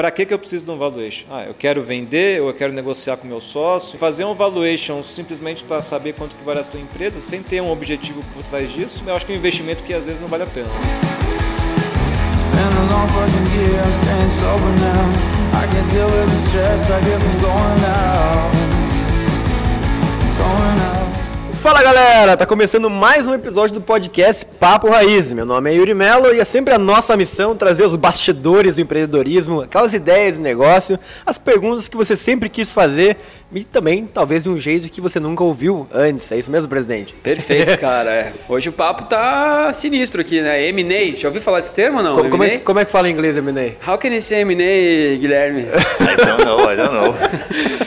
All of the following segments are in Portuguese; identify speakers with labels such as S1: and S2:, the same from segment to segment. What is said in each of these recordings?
S1: para que, que eu preciso de um valuation? Ah, eu quero vender, ou eu quero negociar com meu sócio. Fazer um valuation simplesmente para saber quanto que vale a sua empresa, sem ter um objetivo por trás disso, eu acho que é um investimento que às vezes não vale a pena.
S2: Going Fala galera, tá começando mais um episódio do podcast Papo Raiz. Meu nome é Yuri Melo e é sempre a nossa missão trazer os bastidores do empreendedorismo, aquelas ideias de negócio, as perguntas que você sempre quis fazer e também talvez de um jeito que você nunca ouviu antes. É isso mesmo, presidente?
S3: Perfeito, cara. É. Hoje o papo tá sinistro aqui, né? M&A. Já ouviu falar desse termo ou não?
S2: Como, como, é, como é que fala em inglês M&A?
S3: How can I say M&A, Guilherme?
S4: I don't know, I don't know.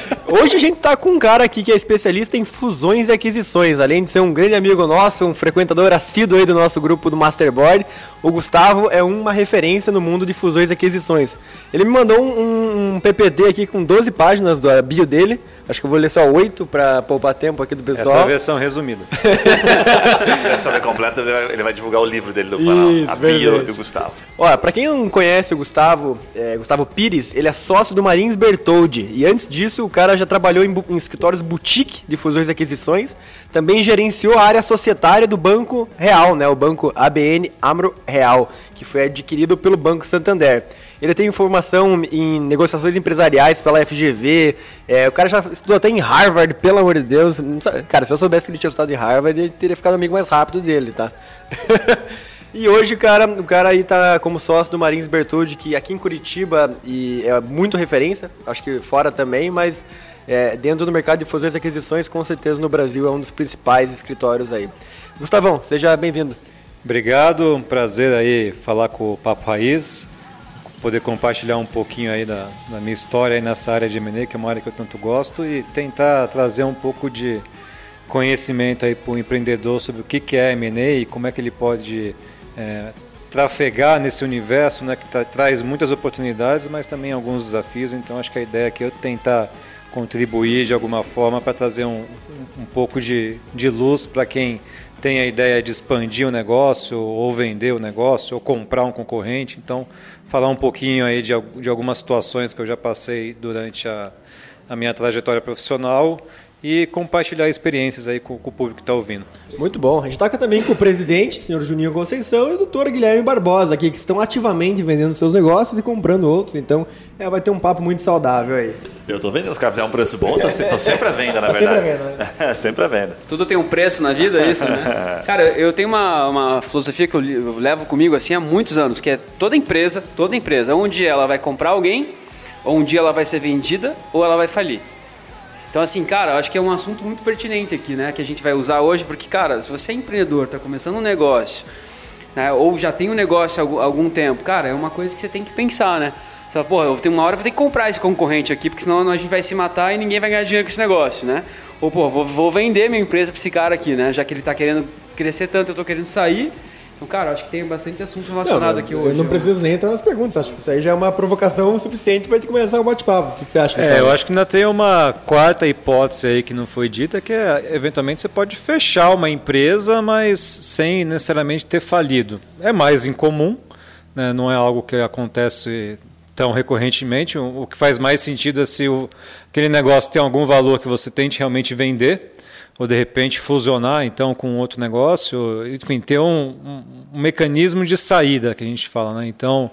S2: Hoje a gente tá com um cara aqui que é especialista em fusões e aquisições, além de ser um grande amigo nosso, um frequentador assíduo aí do nosso grupo do Masterboard. O Gustavo é uma referência no mundo de fusões e aquisições. Ele me mandou um, um PPT aqui com 12 páginas do bio dele. Acho que eu vou ler só 8 para poupar tempo aqui do pessoal.
S1: Essa é a versão resumida.
S4: Se a versão completa, ele vai divulgar o livro dele do canal, a bio do Gustavo.
S2: Olha, para quem não conhece o Gustavo, é, Gustavo Pires, ele é sócio do Marins Bertoldi. E antes disso, o cara já já trabalhou em, em, escritórios boutique de fusões e aquisições, também gerenciou a área societária do Banco Real, né, o Banco ABN Amro Real, que foi adquirido pelo Banco Santander. Ele tem formação em negociações empresariais pela FGV, é, o cara já estudou até em Harvard, pelo amor de Deus. Cara, se eu soubesse que ele tinha estudado em Harvard, ele teria ficado amigo mais rápido dele, tá? E hoje, cara, o cara aí tá como sócio do Marins Bertoldi, que aqui em Curitiba e é muito referência, acho que fora também, mas é, dentro do mercado de fusões e aquisições, com certeza no Brasil é um dos principais escritórios aí. Gustavão, seja bem-vindo.
S1: Obrigado, um prazer aí falar com o Papo Raiz, poder compartilhar um pouquinho aí da, da minha história nessa área de M&A, que é uma área que eu tanto gosto, e tentar trazer um pouco de conhecimento aí para o empreendedor sobre o que é M&A e como é que ele pode é, trafegar nesse universo né, que tra traz muitas oportunidades, mas também alguns desafios. Então, acho que a ideia aqui é eu tentar contribuir de alguma forma para trazer um, um pouco de, de luz para quem tem a ideia de expandir o negócio, ou vender o negócio, ou comprar um concorrente. Então, falar um pouquinho aí de, de algumas situações que eu já passei durante a, a minha trajetória profissional e compartilhar experiências aí com, com o público que está ouvindo.
S2: Muito bom. A gente está também com o presidente, o senhor Juninho Conceição, e o doutor Guilherme Barbosa aqui, que estão ativamente vendendo seus negócios e comprando outros. Então, é, vai ter um papo muito saudável aí.
S4: Eu estou vendo, os caras fizeram um preço bom, estou sempre à venda, na tá verdade. Sempre à venda, né? sempre à venda.
S3: Tudo tem um preço na vida, é isso, né? Cara, eu tenho uma, uma filosofia que eu levo comigo assim há muitos anos, que é toda empresa, toda empresa, dia ela vai comprar alguém, ou um dia ela vai ser vendida, ou ela vai falir. Então, assim, cara, acho que é um assunto muito pertinente aqui, né? Que a gente vai usar hoje, porque, cara, se você é empreendedor, está começando um negócio, né? Ou já tem um negócio há algum tempo, cara, é uma coisa que você tem que pensar, né? Você fala, porra, eu tenho uma hora eu vou ter que comprar esse concorrente aqui, porque senão a gente vai se matar e ninguém vai ganhar dinheiro com esse negócio, né? Ou, pô, vou, vou vender minha empresa para esse cara aqui, né? Já que ele está querendo crescer tanto, eu estou querendo sair então, cara, acho que tem bastante assunto relacionado
S2: não,
S3: aqui hoje.
S2: Eu não preciso nem entrar nas perguntas, acho que isso aí já é uma provocação suficiente para gente começar o bate-papo. O que, você acha?
S1: É, eu acho que ainda tem uma quarta hipótese aí que não foi dita, que é, eventualmente você pode fechar uma empresa, mas sem necessariamente ter falido. É mais incomum, né? não é algo que acontece tão recorrentemente. O, que faz mais sentido é se o, aquele negócio tem algum valor que você tente realmente vender ou de repente fusionar então com outro negócio, enfim, ter um, um, um, mecanismo de saída que a gente fala, né? Então,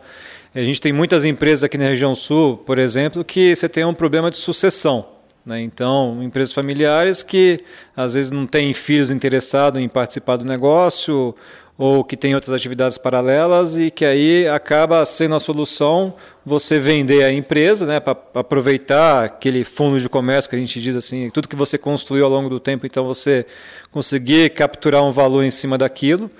S1: a gente tem muitas empresas aqui na região sul, por exemplo, que você tem um problema de sucessão. Né? Então, empresas familiares que às vezes não têm filhos interessados em participar do negócio ou que tem outras atividades paralelas e que aí acaba sendo a solução você vender a empresa, né, para aproveitar aquele fundo de comércio que a gente diz assim, tudo que você construiu ao longo do tempo, então você conseguir capturar um valor em cima daquilo.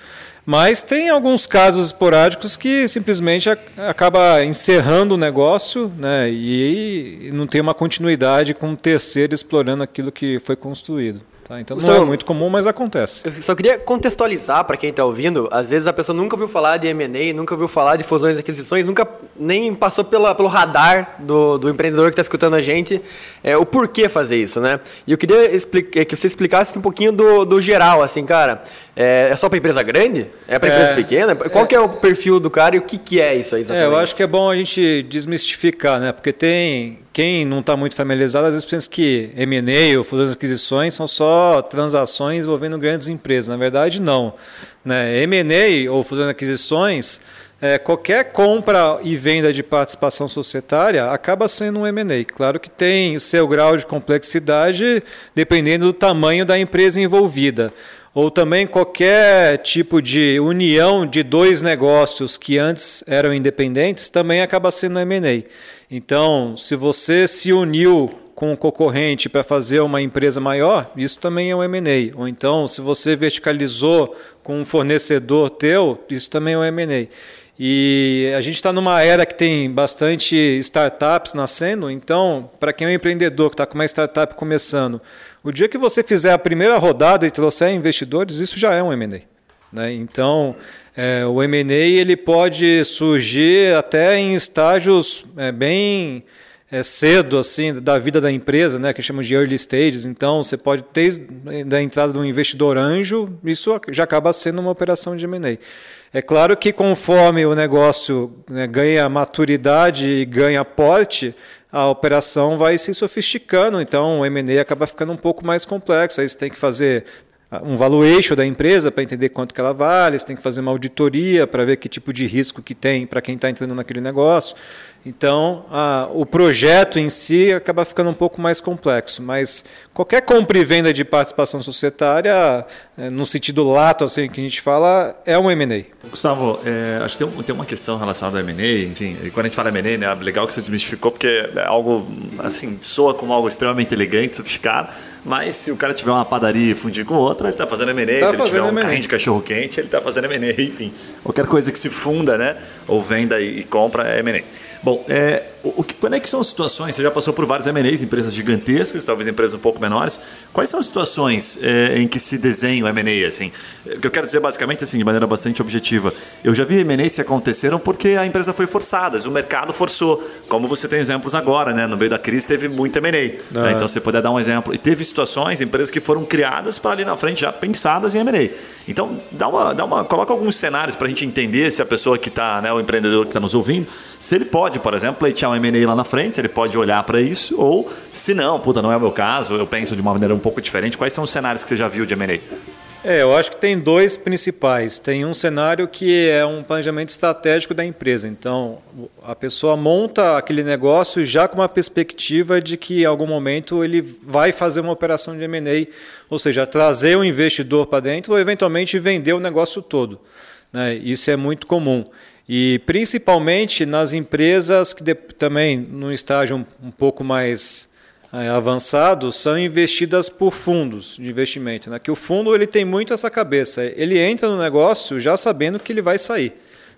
S1: Mas tem alguns casos esporádicos que simplesmente acaba encerrando o negócio né, e não tem uma continuidade com o terceiro explorando aquilo que foi construído. Tá? Então Gustavo, não é muito comum, mas acontece.
S2: Eu só queria contextualizar para quem está ouvindo. Às vezes a pessoa nunca ouviu falar de M&A, nunca ouviu falar de fusões e aquisições, nunca nem passou pela, pelo radar do, do empreendedor que está escutando a gente é, o porquê fazer isso, né? E eu queria explicar, que você explicasse um pouquinho do, do geral, assim, cara. É, é só para empresa grande? É para empresa é, pequena? Qual é, que é o perfil do cara e o que, que é isso aí exatamente?
S1: É, eu acho que é bom a gente desmistificar, né? Porque tem quem não está muito familiarizado às vezes pensa que M&A ou fusões aquisições são só transações envolvendo grandes empresas. Na verdade, não. Né? M&A ou fusões aquisições, é, qualquer compra e venda de participação societária acaba sendo um M&A. Claro que tem o seu grau de complexidade dependendo do tamanho da empresa envolvida ou também qualquer tipo de união de dois negócios que antes eram independentes também acaba sendo M&A. Então, se você se uniu com um concorrente para fazer uma empresa maior, isso também é um M&A. Ou então, se você verticalizou com um fornecedor teu, isso também é um M&A. E a gente está numa era que tem bastante startups nascendo, então, para quem é um empreendedor que está com uma startup começando, o dia que você fizer a primeira rodada e trouxer investidores, isso já é um M&A. Né? Então, é, o M&A ele pode surgir até em estágios é, bem é, cedo assim da vida da empresa, né, que chamamos de early stages. Então, você pode ter da entrada de um investidor anjo, isso já acaba sendo uma operação de M&A. É claro que conforme o negócio né, ganha maturidade e ganha porte, a operação vai se sofisticando, então o M&A acaba ficando um pouco mais complexo. Aí você tem que fazer um valuation da empresa para entender quanto que ela vale, você tem que fazer uma auditoria para ver que tipo de risco que tem para quem está entrando naquele negócio. Então, a, o projeto em si acaba ficando um pouco mais complexo, mas qualquer compra e venda de participação societária, é, no sentido lato assim que a gente fala, é um M&A.
S5: Gustavo, é, acho que tem, tem, uma questão relacionada ao M&A, enfim, quando a gente fala M&A, né, é legal que você desmistificou, porque é algo, assim, soa como algo extremamente elegante, sofisticado, mas se o cara tiver uma padaria e fundir com outra, ele está fazendo M&A, tá se ele tiver um carrinho de cachorro-quente, ele está fazendo M&A, enfim, qualquer coisa que se funda, né, ou venda e, e compra é M&A. Bom, é, o, que, quando é que são as situações? Você já passou por vários M&As, empresas gigantescas, talvez empresas um pouco menores. Quais são as situações é, em que se desenha o M&A? Assim? O que eu quero dizer basicamente, assim, de maneira bastante objetiva, eu já vi M&As que aconteceram porque a empresa foi forçada, o mercado forçou. Como você tem exemplos agora, né? no meio da crise teve muito M&A. Né? Então você puder dar um exemplo. E teve situações, empresas que foram criadas para ali na frente já pensadas em M&A. Então dá uma, dá uma, coloca alguns cenários para a gente entender se a pessoa que está, né, o empreendedor que está nos ouvindo, se ele pode, por exemplo, pleitear um M&A lá na frente, ele pode olhar para isso, ou se não, puta, não é o meu caso, eu penso de uma maneira um pouco diferente. Quais são os cenários que você já viu de M&A?
S1: É, eu acho que tem dois principais. Tem um cenário que é um planejamento estratégico da empresa. Então, a pessoa monta aquele negócio já com uma perspectiva de que em algum momento ele vai fazer uma operação de M&A, ou seja, trazer um investidor para dentro ou eventualmente vender o negócio todo. Né? Isso é muito comum. E principalmente nas empresas que de, também, num estágio um, um pouco mais é, avançado, são investidas por fundos de investimento. Né? Que o fundo ele tem muito essa cabeça. Ele entra no negócio já sabendo que ele vai sair.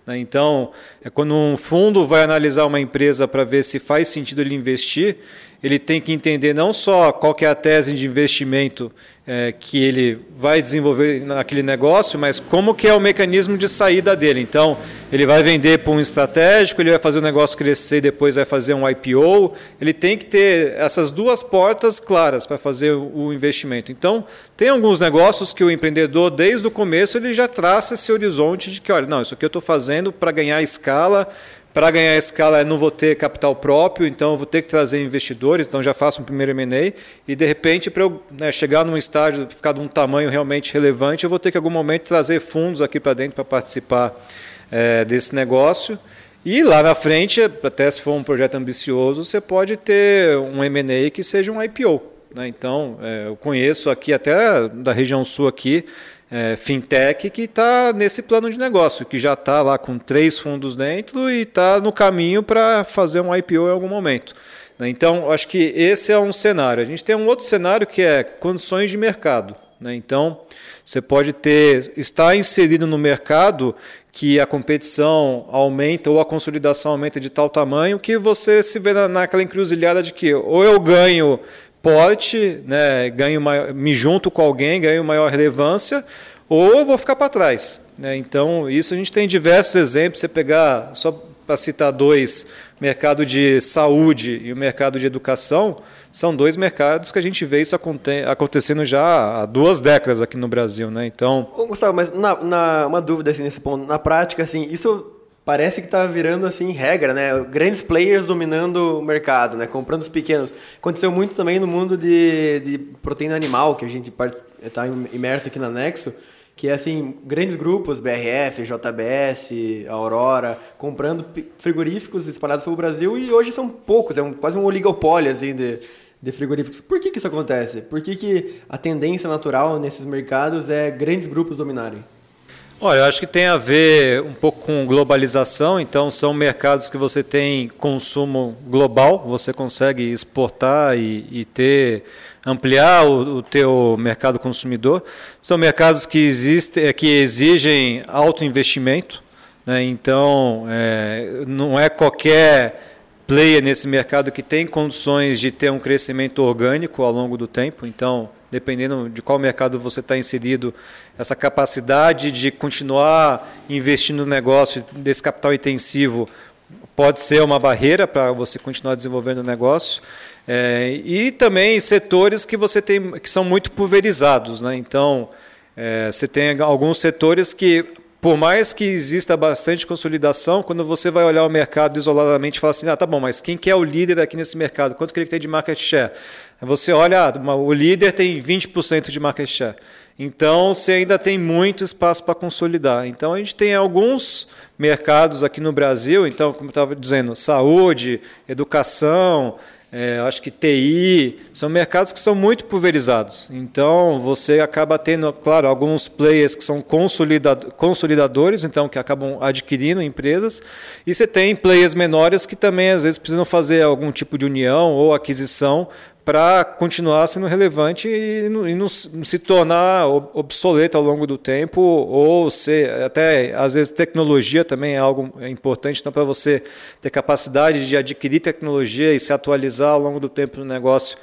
S1: Né? Então, é quando um fundo vai analisar uma empresa para ver se faz sentido ele investir, ele tem que entender não só qual é a tese de investimento é, que ele vai desenvolver naquele negócio, mas como que é o mecanismo de saída dele. Então, ele vai vender para um estratégico, ele vai fazer o negócio crescer e depois vai fazer um IPO. Ele tem que ter essas duas portas claras para fazer o investimento. Então, tem alguns negócios que o empreendedor, desde o começo, ele já traça esse horizonte de que, olha, não, isso aqui eu estou fazendo para ganhar escala, para ganhar escala, eu não vou ter capital próprio, então vou ter que trazer investidores, então já faço um primeiro M&A e de repente para eu né, chegar num estágio, ficar de um tamanho realmente relevante, eu vou ter que em algum momento trazer fundos aqui para dentro para participar é, desse negócio. E lá na frente, até se for um projeto ambicioso, você pode ter um M&A que seja um IPO. Né? Então, é, eu conheço aqui até da região sul aqui é, fintech que está nesse plano de negócio, que já está lá com três fundos dentro e está no caminho para fazer um IPO em algum momento. Né? Então, acho que esse é um cenário. A gente tem um outro cenário que é condições de mercado. Né? Então, você pode ter estar inserido no mercado que a competição aumenta ou a consolidação aumenta de tal tamanho que você se vê naquela encruzilhada de que ou eu ganho porte, né, ganho maior, me junto com alguém, ganho maior relevância, ou vou ficar para trás. Né? Então, isso a gente tem diversos exemplos. Você pegar, só para citar dois, mercado de saúde e o mercado de educação, são dois mercados que a gente vê isso acontecendo já há duas décadas aqui no Brasil. Né? Então...
S2: Ô, Gustavo, mas na, na, uma dúvida assim, nesse ponto. Na prática, assim, isso parece que está virando assim regra, né? Grandes players dominando o mercado, né? Comprando os pequenos. Aconteceu muito também no mundo de, de proteína animal, que a gente está imerso aqui na Nexo, que é assim, grandes grupos, BRF, JBS, Aurora, comprando frigoríficos espalhados pelo Brasil e hoje são poucos, é um, quase um oligopólio assim de, de frigoríficos. Por que, que isso acontece? Por que, que a tendência natural nesses mercados é grandes grupos dominarem?
S1: Olha, eu acho que tem a ver um pouco com globalização, então são mercados que você tem consumo global, você consegue exportar e, e ter ampliar o, o teu mercado consumidor. São mercados que existem, que exigem alto investimento, né? então é, não é qualquer player nesse mercado que tem condições de ter um crescimento orgânico ao longo do tempo. Então dependendo de qual mercado você está inserido, essa capacidade de continuar investindo no negócio desse capital intensivo pode ser uma barreira para você continuar desenvolvendo o negócio. É, e também setores que você tem que são muito pulverizados. Né? Então, é, você tem alguns setores que por mais que exista bastante consolidação, quando você vai olhar o mercado isoladamente e fala assim, ah, tá bom, mas quem que é o líder aqui nesse mercado? Quanto que ele tem de market share? Você olha, ah, o líder tem 20% de market share. Então, você ainda tem muito espaço para consolidar. Então, a gente tem alguns mercados aqui no Brasil, então, como eu estava dizendo, saúde, educação, é, acho que TI, são mercados que são muito pulverizados. Então, você acaba tendo, claro, alguns players que são consolidadores, então, que acabam adquirindo empresas, e você tem players menores que também, às vezes, precisam fazer algum tipo de união ou aquisição para continuar sendo relevante e não, e não, se tornar obsoleto ao longo do tempo ou ser até às vezes tecnologia também é algo importante. Então para você ter capacidade de adquirir tecnologia e se atualizar ao longo do tempo no negócio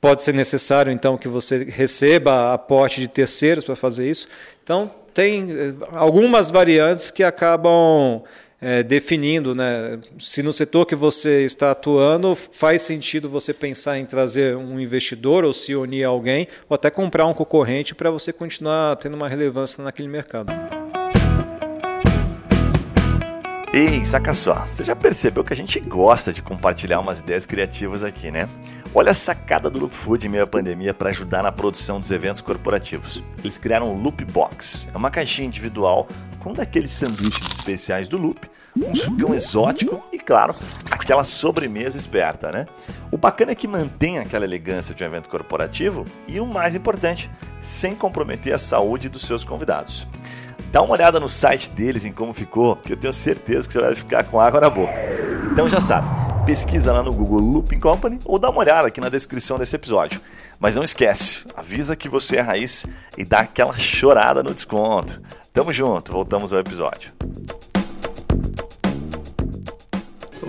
S1: pode ser necessário então que você receba aporte de terceiros para fazer isso. Então tem eh, algumas variantes que acabam é, definindo né, se no setor que você está atuando faz sentido você pensar em trazer um investidor ou se unir a alguém ou até comprar um concorrente para você continuar tendo uma relevância naquele mercado.
S5: Ei, saca só, você já percebeu que a gente gosta de compartilhar umas ideias criativas aqui, né? Olha a sacada do Loop Food em meio à pandemia para ajudar na produção dos eventos corporativos. Eles criaram o Loop Box, é uma caixinha individual com daqueles sanduíches especiais do Loop, um sucão exótico e, claro, aquela sobremesa esperta, né? O bacana é que mantém aquela elegância de um evento corporativo e o mais importante, sem comprometer a saúde dos seus convidados. Dá uma olhada no site deles em como ficou, que eu tenho certeza que você vai ficar com água na boca. Então já sabe, pesquisa lá no Google Looping Company ou dá uma olhada aqui na descrição desse episódio. Mas não esquece, avisa que você é raiz e dá aquela chorada no desconto. Tamo junto, voltamos ao episódio.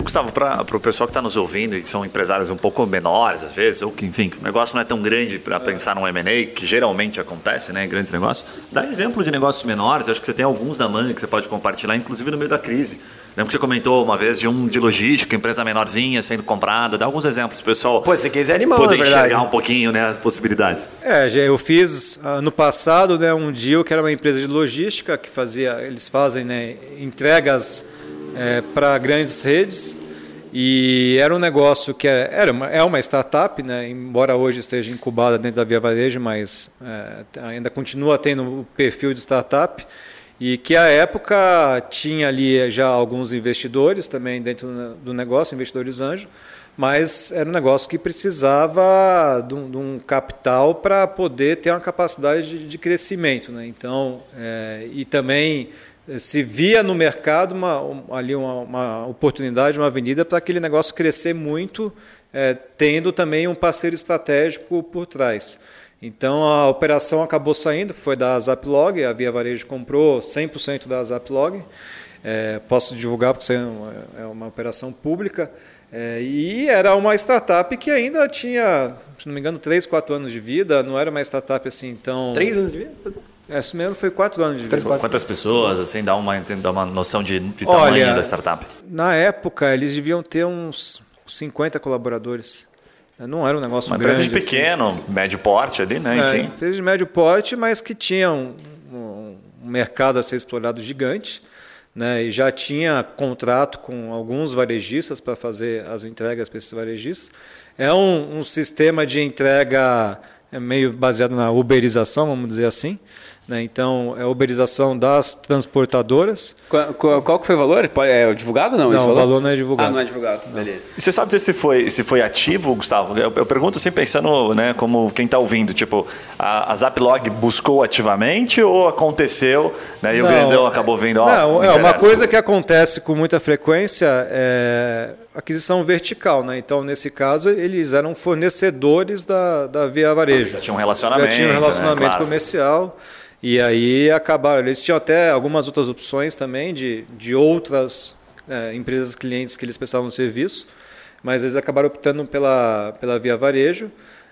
S4: Gustavo, para o pessoal que está nos ouvindo e são empresários um pouco menores às vezes, ou que, enfim, o negócio não é tão grande para pensar num M&A, que geralmente acontece, né, em grandes negócios, dá exemplo de negócios menores, acho que você tem alguns da manga que você pode compartilhar, inclusive no meio da crise. Lembro que você comentou uma vez de um de logística, empresa menorzinha sendo comprada, dá alguns exemplos pessoal.
S2: Pô, você quiser animal,
S4: Poder enxergar um pouquinho, né, as possibilidades.
S1: É, eu fiz no passado, né, um deal que era uma empresa de logística que fazia, eles fazem, né, entregas é, para grandes redes. E era um negócio que é, era, uma, é uma startup, né? embora hoje esteja incubada dentro da Via Varejo, mas é, ainda continua tendo o perfil de startup. E que à época tinha ali já alguns investidores também dentro do negócio, investidores anjo, mas era um negócio que precisava de um, de um capital para poder ter uma capacidade de, de crescimento. Né? Então, é, e também se via no mercado uma, ali uma, uma, oportunidade, uma avenida para aquele negócio crescer muito, é, tendo também um parceiro estratégico por trás. Então a operação acabou saindo, foi da Zaplog, a Via Varejo comprou 100% da Zaplog. É, posso divulgar porque é uma, é uma operação pública. É, e era uma startup que ainda tinha, se não me engano, 3, 4 anos de vida, não era uma startup assim tão.
S2: Três anos de vida?
S1: É, se não me engano, foi 4 anos de vida.
S4: Quantas pessoas, assim, dá uma, dá uma noção de, de tamanho
S1: Olha,
S4: da startup?
S1: Na época, eles deviam ter uns 50 colaboradores. Não era um negócio
S4: Uma
S1: grande.
S4: empresa de
S1: assim.
S4: pequeno, médio porte ali, né?
S1: É,
S4: Enfim.
S1: empresa de médio porte, mas que tinha um, um- um mercado a ser explorado gigante, né? E já tinha contrato com alguns varejistas para fazer as entregas para esses varejistas. É um, um sistema de entrega é meio baseado na uberização, vamos dizer assim. Né? Então, é a uberização das transportadoras.
S3: Qual, qual- qual que foi o valor? É divulgado ou não?
S1: Não,
S3: esse
S1: o valor não é divulgado.
S3: Ah, não é divulgado. Beleza.
S4: E você sabe dizer se foi, se foi ativo, Gustavo? Eu, eu pergunto assim, pensando né, como quem está ouvindo. Tipo, a, a Zaplog buscou ativamente ou aconteceu né, e o
S1: Não,
S4: grandão acabou vindo? Ó,
S1: Não,
S4: me
S1: é uma coisa que acontece com muita frequência é aquisição vertical, né? Então, nesse caso, eles eram fornecedores da, da Via Varejo.
S4: Já tinha um relacionamento.
S1: Já tinha um relacionamento
S4: né, claro.
S1: comercial. E aí acabaram. Eles tinham até algumas outras opções também de, de outras é, empresas clientes que eles prestavam serviço, mas eles acabaram optando pela, pela Via Varejo.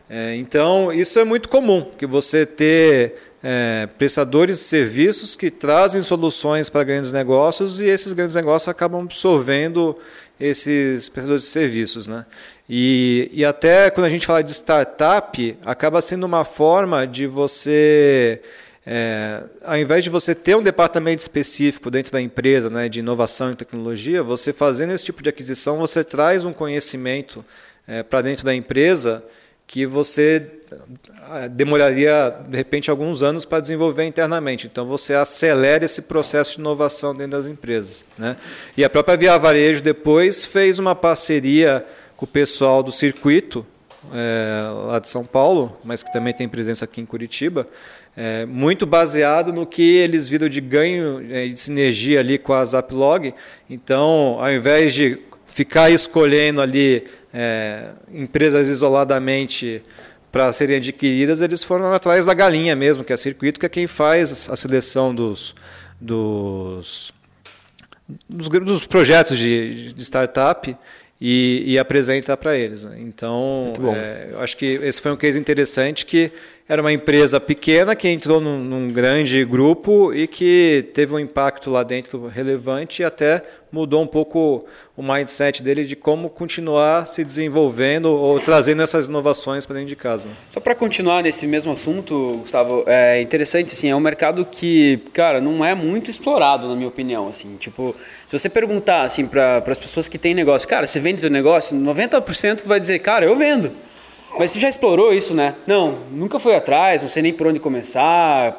S1: É, então, isso é muito comum, que você ter é, prestadores de serviços que trazem soluções para grandes negócios e esses grandes negócios acabam absorvendo esses prestadores de serviços. Né? E, e até quando a gente fala de startup, acaba sendo uma forma de você é, ao invés de você ter um departamento específico dentro da empresa, né, de inovação e tecnologia, você fazendo esse tipo de aquisição, você traz um conhecimento é, para dentro da empresa que você demoraria, de repente, alguns anos para desenvolver internamente. Então, você acelera esse processo de inovação dentro das empresas. Né? E a própria Via Varejo depois fez uma parceria com o pessoal do circuito, é, lá de São Paulo, mas que também tem presença aqui em Curitiba, é, muito baseado no que eles viram de ganho é, de sinergia ali com a Zaplog. Então, ao invés de ficar escolhendo ali empresas isoladamente para serem adquiridas, eles foram atrás da galinha mesmo, que é a Circuito, que é quem faz a seleção dos, dos, dos, dos projetos de, de startup e, e apresenta para eles. né? Então, é, eu acho que esse foi um case interessante que era uma empresa pequena que entrou num, num grande grupo e que teve um impacto lá dentro relevante e até mudou um pouco o mindset dele de como continuar se desenvolvendo ou trazendo essas inovações para dentro de casa.
S3: Só para continuar nesse mesmo assunto, Gustavo, é interessante assim, é um mercado que, cara, não é muito explorado na minha opinião, assim, tipo, se você perguntar assim para as pessoas que têm negócio, cara, você vende teu negócio, 90% vai dizer, cara, eu vendo. Mas você já explorou isso, né? Não, nunca foi atrás, não sei nem por onde começar.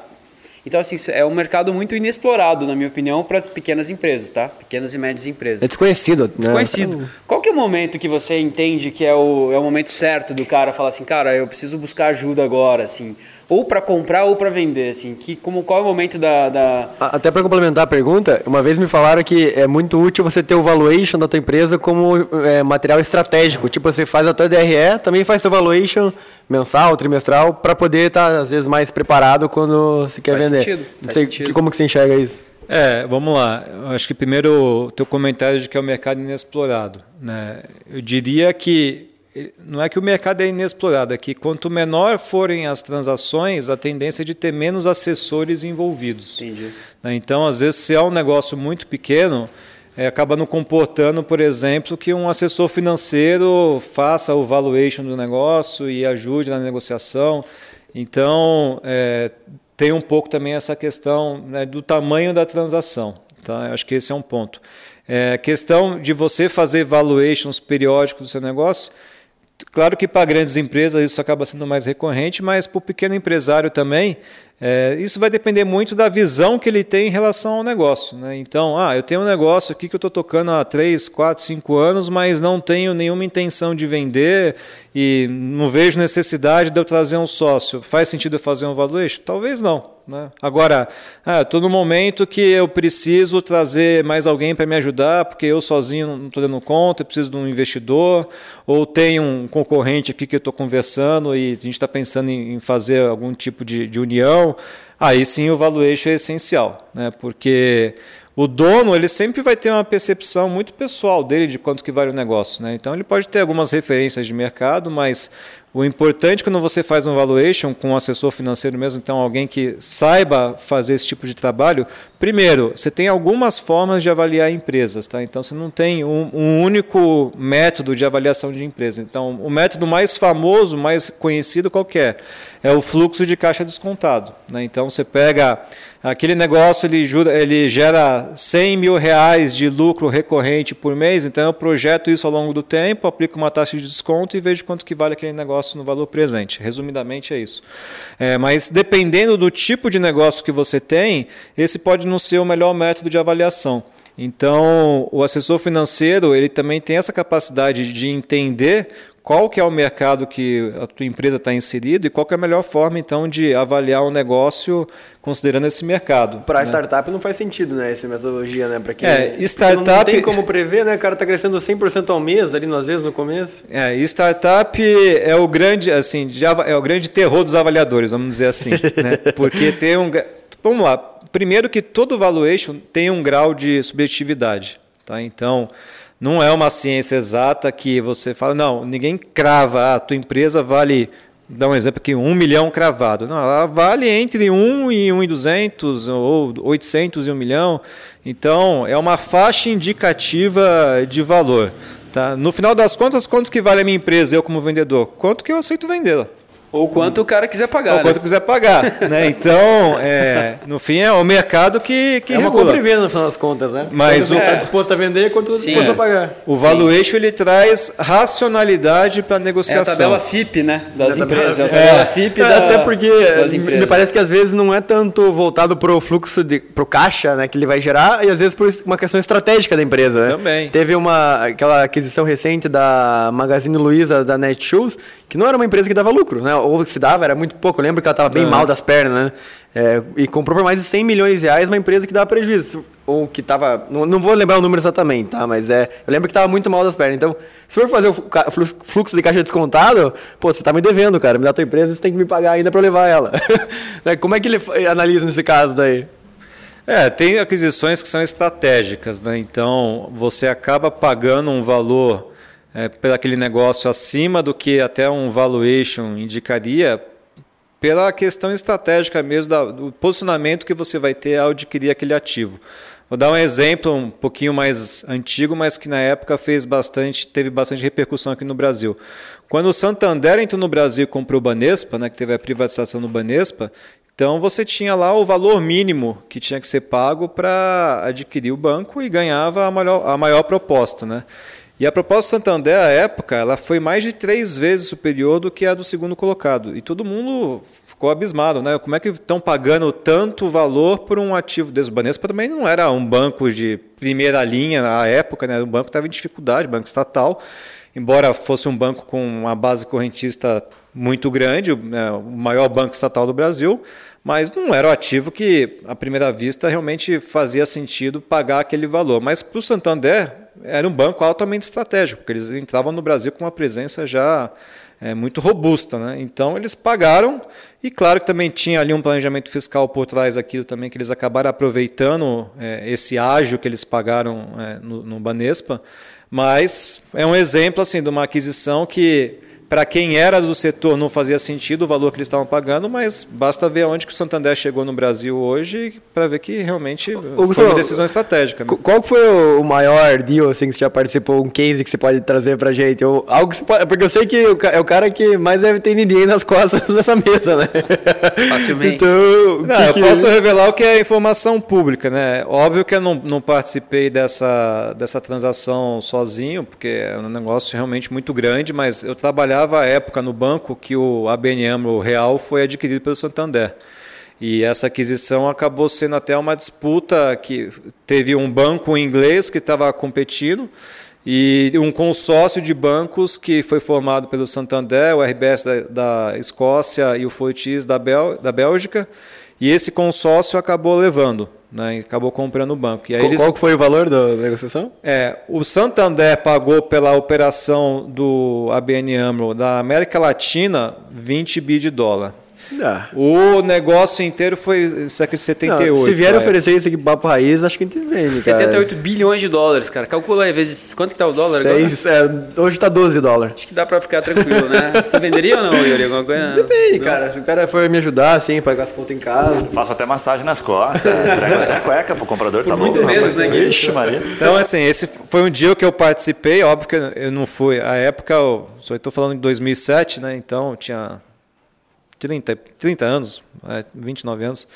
S3: Então, assim, é um mercado muito inexplorado, na minha opinião, para as pequenas empresas, tá? Pequenas e médias empresas.
S2: É desconhecido. né?
S3: Desconhecido. Qual que é o momento que você entende que é o, é o momento certo do cara falar assim, cara, eu preciso buscar ajuda agora, assim, ou para comprar ou para vender, assim, que como qual é o momento da, da...
S2: Até para complementar a pergunta, uma vez me falaram que é muito útil você ter o valuation da tua empresa como é, material estratégico. Tipo, você faz a tua DRE, também faz teu valuation mensal, trimestral, para poder estar, às vezes, mais preparado quando se quer
S3: Faz
S2: vender.
S3: Sentido,
S2: Não
S3: faz
S2: sei,
S3: sentido.
S2: que- como que você enxerga isso?
S1: É, vamos lá. Eu acho que primeiro o teu comentário de que é um mercado inexplorado. Né? Eu diria que não é que o mercado é inexplorado, é que quanto menor forem as transações, a tendência é de ter menos assessores envolvidos.
S3: Entendi.
S1: Né? Então, às vezes, se é um negócio muito pequeno, eh, acaba não comportando, por exemplo, que um assessor financeiro faça o valuation do negócio e ajude na negociação. Então, eh, tem um pouco também essa questão né, do tamanho da transação. Tá? Eu acho que esse é um ponto. É, questão de você fazer valuations periódicos do seu negócio, Claro que para grandes empresas isso acaba sendo mais recorrente, mas para o pequeno empresário também, é, isso vai depender muito da visão que ele tem em relação ao negócio. Né? Então, ah, eu tenho um negócio aqui que eu estou tocando há 3, 4, 5 anos, mas não tenho nenhuma intenção de vender e não vejo necessidade de eu trazer um sócio. Faz sentido eu fazer um valuation? Talvez não. Né? Agora, ah, estou no momento que eu preciso trazer mais alguém para me ajudar, porque eu sozinho não estou dando conta, eu preciso de um investidor, ou tem um concorrente aqui que eu estou conversando e a gente está pensando em fazer algum tipo de, de união, aí sim o valuation é essencial, né? porque o dono ele sempre vai ter uma percepção muito pessoal dele de quanto que vale o negócio, né? Então ele pode ter algumas referências de mercado, mas o importante quando você faz um valuation com um assessor financeiro mesmo, então alguém que saiba fazer esse tipo de trabalho, primeiro, você tem algumas formas de avaliar empresas, tá? Então você não tem um, um único método de avaliação de empresa. Então o método mais famoso, mais conhecido qualquer é? é o fluxo de caixa descontado, né? Então você pega aquele negócio, ele, ele gera 100 mil reais de lucro recorrente por mês, então eu projeto isso ao longo do tempo, aplico uma taxa de desconto e vejo quanto que vale aquele negócio negócio no valor presente. Resumidamente é isso. É, mas dependendo do tipo de negócio que você tem, esse pode não ser o melhor método de avaliação. Então, o assessor financeiro ele também tem essa capacidade de entender qual que é o mercado que a tua empresa está inserida e qual que é a melhor forma então de avaliar o um negócio considerando esse mercado.
S2: Para
S1: né?
S2: startup não faz sentido, né, essa metodologia, né, para
S1: quem é, startup não
S2: tem como prever, né, o cara está crescendo 100% ao mês ali às vezes no começo.
S1: É, startup é o grande assim, é o grande terror dos avaliadores, vamos dizer assim, né? Porque tem um Vamos lá, primeiro que todo valuation tem um grau de subjetividade, tá? Então, não é uma ciência exata que você fala, não, ninguém crava, a tua empresa vale, dá um exemplo aqui, um milhão cravado. Não, ela vale entre um e um e duzentos, ou 800 e um milhão. Então, é uma faixa indicativa de valor. Tá? No final das contas, quanto que vale a minha empresa, eu como vendedor? Quanto que eu aceito vendê-la?
S3: Ou quanto o cara quiser pagar. Ou
S1: né? quanto quiser pagar. né? Então, é, no fim, é o mercado que, que
S2: É uma compra e venda, no final das contas, né?
S1: Mas
S2: quanto o está disposto a vender quanto está disposto a pagar.
S1: O valuation ele traz racionalidade para a negociação. É a
S3: tabela FIP, né? Das é empresas. É a
S2: tabela é. FIP é, da, Até porque me parece que às vezes não é tanto voltado para o fluxo, para o caixa né, que ele vai gerar, e às vezes por uma questão estratégica da empresa. Né?
S1: Também.
S2: Teve uma, aquela aquisição recente da Magazine Luiza, da Netshoes, que não era uma empresa que dava lucro, né? Ou que se dava era muito pouco. Eu lembro que ela estava bem mal das pernas, né? É, e comprou por mais de 100 milhões de reais uma empresa que dava prejuízo. Ou que estava. Não, não, vou lembrar o número exatamente, tá? Mas é. Eu lembro que estava muito mal das pernas. Então, se for fazer o fluxo de caixa descontado, pô, você está me devendo, cara. Me dá tua empresa, você tem que me pagar ainda para levar ela. Né? Como é que ele analisa nesse caso daí?
S1: É, tem aquisições que são estratégicas, né? Então, você acaba pagando um valor é, pelo aquele negócio acima do que até um valuation indicaria, pela questão estratégica mesmo da, do posicionamento que você vai ter ao adquirir aquele ativo. Vou dar um exemplo um pouquinho mais antigo, mas que na época fez bastante, teve bastante repercussão aqui no Brasil. Quando o Santander entrou no Brasil e comprou o Banespa, né, que teve a privatização do Banespa, então você tinha lá o valor mínimo que tinha que ser pago para adquirir o banco e ganhava a maior, a maior proposta. Né? E a proposta do Santander, à época, ela foi mais de três vezes superior do que a do segundo colocado. E todo mundo ficou abismado, né? Como é que estão pagando tanto valor por um ativo desse? O Banespa também não era um banco de primeira linha à época, né? O banco estava em dificuldade, banco estatal. Embora fosse um banco com uma base correntista muito grande, né? o maior banco estatal do Brasil, mas não era o ativo que, à primeira vista, realmente fazia sentido pagar aquele valor. Mas para o Santander, era um banco altamente estratégico, porque eles entravam no Brasil com uma presença já é, muito robusta. Né? Então eles pagaram, e claro que também tinha ali um planejamento fiscal por trás daquilo também, que eles acabaram aproveitando é, esse ágio que eles pagaram é, no, no Banespa, mas é um exemplo assim de uma aquisição que para quem era do setor não fazia sentido o valor que eles estavam pagando, mas basta ver aonde que o Santander chegou no Brasil hoje para ver que realmente o, foi uma decisão estratégica. Né?
S2: Qual foi o maior deal assim, que você já participou, um case que você pode trazer para gente? Ou algo que pode, porque eu sei que é o cara que mais deve ter ninguém nas costas dessa mesa, né?
S3: Facilmente.
S1: Então, não, que eu que... posso revelar o que é informação pública, né? Óbvio que eu não, não participei dessa, dessa transação sozinho, porque é um negócio realmente muito grande, mas eu trabalhava à época no banco que o ABN AMRO Real foi adquirido pelo Santander. E essa aquisição acabou sendo até uma disputa que teve um banco inglês que estava competindo e um consórcio de bancos que foi formado pelo Santander, o RBS da, da Escócia e o Fortis da, Bel, da Bélgica. E esse consórcio acabou levando, né, acabou comprando o banco. E
S2: aí qual, eles, qual foi o valor da negociação?
S1: É, o Santander pagou pela operação do ABN AMRO da América Latina 20 bi de dólar.
S2: Ah.
S1: O negócio inteiro foi cerca de 78.
S2: Não, se vier oferecer isso aqui papo raiz, acho que a gente vende, cara.
S3: 78 bilhões de dólares, cara. Calcula aí, vezes quanto que tá o dólar agora?
S2: Seis, é, hoje tá 12 dólares.
S3: Acho que dá pra ficar tranquilo, né? Você venderia ou não, Yuri? Alguma coisa?
S2: Depende, cara. Se o cara for me ajudar, assim, pagar as contas em casa.
S5: Faço até massagem nas costas, entrego até cueca pro comprador, tá
S3: muito
S5: bom?
S3: menos,
S5: rapaz?
S3: né?
S5: Ixi, Maria.
S1: Então, assim, esse foi um dia que eu participei, óbvio que eu não fui. A época, eu só estou falando de 2007, né? Então, eu tinha 30, 30 anos, é, 29 anos.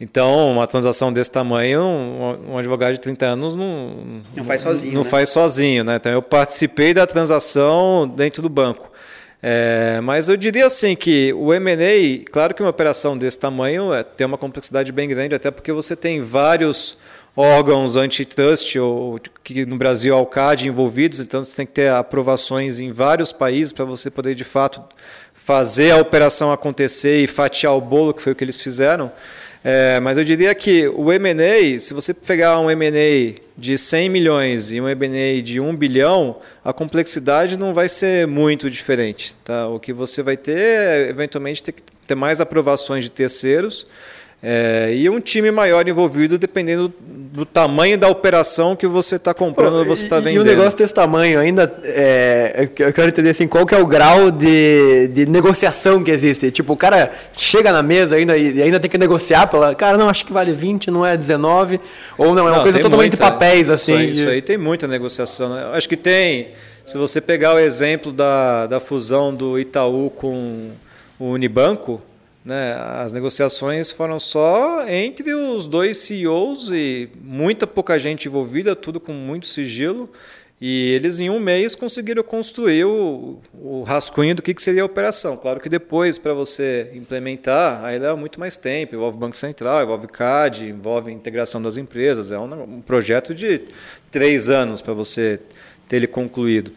S1: Então, uma transação desse tamanho, um, um advogado de 30 anos não,
S3: Não faz sozinho,
S1: Não
S3: né?
S1: faz sozinho, né? Então, eu participei da transação dentro do banco. É, mas eu diria assim que o M&A, claro que uma operação desse tamanho é, tem uma complexidade bem grande, até porque você tem vários órgãos antitrust, ou que no Brasil é o CAD envolvidos, então você tem que ter aprovações em vários países para você poder de fato fazer a operação acontecer e fatiar o bolo, que foi o que eles fizeram. É, mas eu diria que o M&A, se você pegar um M&A de 100 milhões e um M&A de 1 bilhão, a complexidade não vai ser muito diferente. Tá? O que você vai ter é, eventualmente, ter que ter mais aprovações de terceiros é, e um time maior envolvido, dependendo do tamanho da operação que você está comprando ou você está vendendo.
S2: E um negócio desse tamanho ainda, é, eu quero entender assim, qual que é o grau de, de negociação que existe. Tipo, o cara chega na mesa ainda e ainda tem que negociar pela. Cara, não, acho que vale 20, não é 19. Ou não, é uma
S1: Não,
S2: coisa totalmente de
S1: muita-
S2: papéis, assim.
S1: Isso aí, isso aí tem muita negociação. Né? Acho que tem. Se você pegar o exemplo da, da fusão do Itaú com o Unibanco, né, as negociações foram só entre os dois CEOs e muita pouca gente envolvida, tudo com muito sigilo. E eles, em um mês, conseguiram construir o, o rascunho do que, que seria a operação. Claro que depois, para você implementar, aí leva muito mais tempo. Envolve Banco Central, envolve CAD, envolve integração das empresas. É um, um projeto de três anos para você ter ele concluído.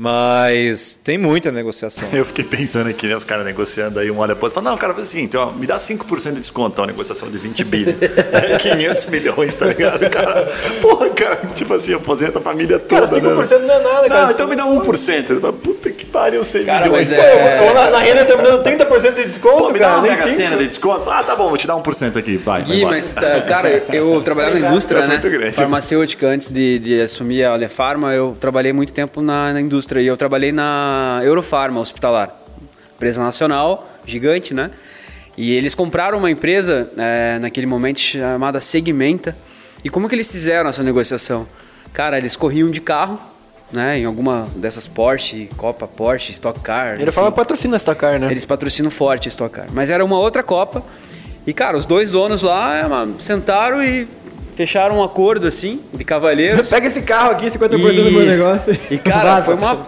S1: Mas tem muita negociação.
S5: Eu fiquei pensando aqui, né? Os caras negociando aí, um olha depois fala, não, cara, faz o seguinte, ó, me dá 5% de desconto, ó, negociação de 20 bilhões. 500 milhões, tá ligado? Cara, porra, cara, tipo assim, aposenta a família toda.
S2: Cara, 5%
S5: né?
S2: não é nada, cara.
S5: Não, então me dá 1%. Ele fala, Puta que pariu, 100
S3: Cara,
S5: milhões.
S3: mas é-
S2: Ou na, na renda tá me dando 30% de desconto,
S5: Pô, me dá
S2: cara.
S5: uma
S2: nem
S5: mega cena de desconto. Ah, tá bom, vou te dar 1% aqui, vai. vai
S3: Gui,
S5: embora.
S3: mas, tá, cara, eu trabalhava na indústria,
S5: Essa é
S3: né?
S5: muito grande.
S3: Farmacêutica, antes de, de assumir a Alefarma, eu trabalhei muito tempo na, na indústria. E eu trabalhei na Eurofarma Hospitalar, empresa nacional, gigante, né? E eles compraram uma empresa, é, naquele momento, chamada Segmenta. E como que eles fizeram essa negociação? Cara, eles corriam de carro, né? Em alguma dessas Porsche, Copa Porsche, Stock Car.
S2: Ele fala patrocina esta car, né?
S3: Eles patrocinam forte Stock Car. Mas era uma outra Copa. E, cara, os dois donos lá é, sentaram e fecharam um acordo, assim, de cavalheiros.
S2: Pega esse carro aqui, 50% do meu negócio.
S3: E, cara,
S2: Vaza.
S3: foi uma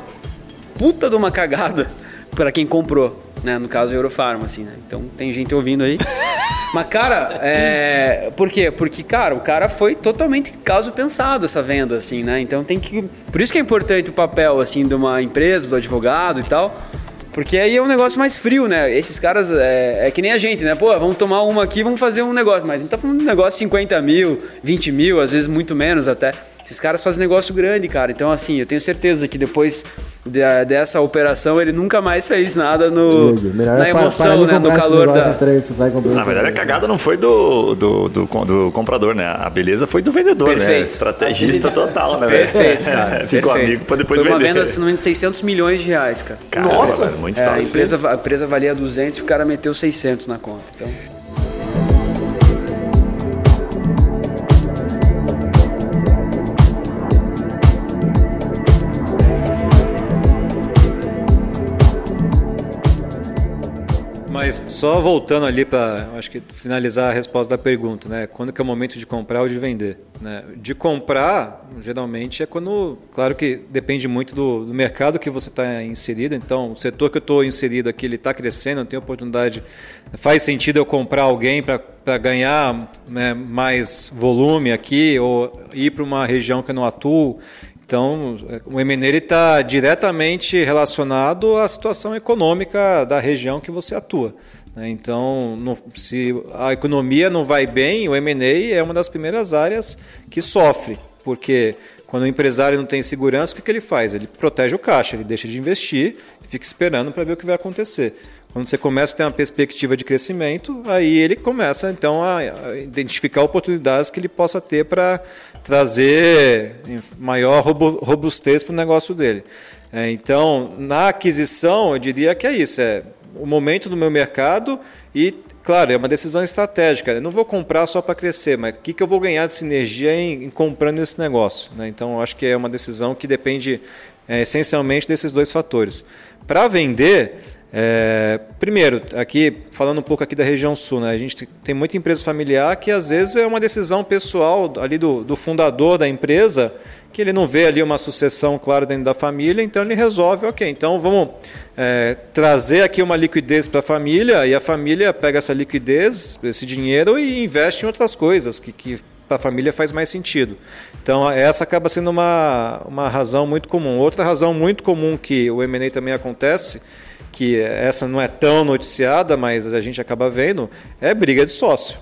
S3: puta de uma cagada para quem comprou, né? No caso, a Eurofarma, assim, né? Então, tem gente ouvindo aí. Mas, cara, é... Por quê? Porque, cara, o cara foi totalmente caso pensado essa venda, assim, né? Então, tem que... Por isso que é importante o papel, assim, de uma empresa, do advogado e tal... Porque aí é um negócio mais frio, né? Esses caras é, é que nem a gente, né? Pô, vamos tomar uma aqui, vamos fazer um negócio. Mas a gente tá falando de um negócio de 50 mil, 20 mil, às vezes muito menos até. Esses caras fazem negócio grande, cara. Então, assim, eu tenho certeza que depois de- dessa operação ele nunca mais fez nada no,
S6: Melhor
S3: na
S6: é
S3: emoção, né? No calor da.
S5: Na verdade, a cagada não foi do, do, do, do comprador, né? A beleza foi do vendedor, né?
S3: Perfeito.
S5: Estrategista total, né? velho?
S3: Perfeito, cara.
S5: Ficou
S3: perfeito.
S5: amigo pra depois
S3: Foi uma
S5: vender.
S3: venda, se não me engano, de 600 milhões de reais, cara.
S5: Caramba,
S2: Nossa!
S5: muito
S3: É, a, empresa, a empresa valia 200 e o cara meteu 600 na conta. Então.
S1: Mas só voltando ali para, acho que finalizar a resposta da pergunta, né? Quando que é o momento de comprar ou de vender? Né? De comprar, geralmente é quando, claro que depende muito do, do mercado que você está inserido. Então, o setor que eu estou inserido aqui, ele está crescendo, eu tenho oportunidade. Faz sentido eu comprar alguém para ganhar né, mais volume aqui ou ir para uma região que eu não atuo. Então, o M&A está diretamente relacionado à situação econômica da região que você atua. né? Então, se a economia não vai bem, o M&A é uma das primeiras áreas que sofre, porque quando o empresário não tem segurança, o que ele faz? Ele protege o caixa, ele deixa de investir e fica esperando para ver o que vai acontecer. Quando você começa a ter uma perspectiva de crescimento, aí ele começa então a identificar oportunidades que ele possa ter para trazer maior robustez para o negócio dele. É, então, na aquisição, eu diria que é isso: é o momento do meu mercado e, claro, é uma decisão estratégica. Eu não vou comprar só para crescer, mas o que, que eu vou ganhar de sinergia em, em comprando esse negócio? Né? Então, acho que é uma decisão que depende é, essencialmente desses dois fatores. Para vender, é, primeiro, aqui falando um pouco aqui da região sul, né? a gente tem muita empresa familiar que às vezes é uma decisão pessoal ali do, do fundador da empresa, que ele não vê ali uma sucessão clara dentro da família, então ele resolve, ok, então vamos é, trazer aqui uma liquidez para a família e a família pega essa liquidez, esse dinheiro e investe em outras coisas que, que para a família faz mais sentido. Então, essa acaba sendo uma, uma razão muito comum. Outra razão muito comum que o M&A também acontece que essa não é tão noticiada, mas a gente acaba vendo, é briga de sócio.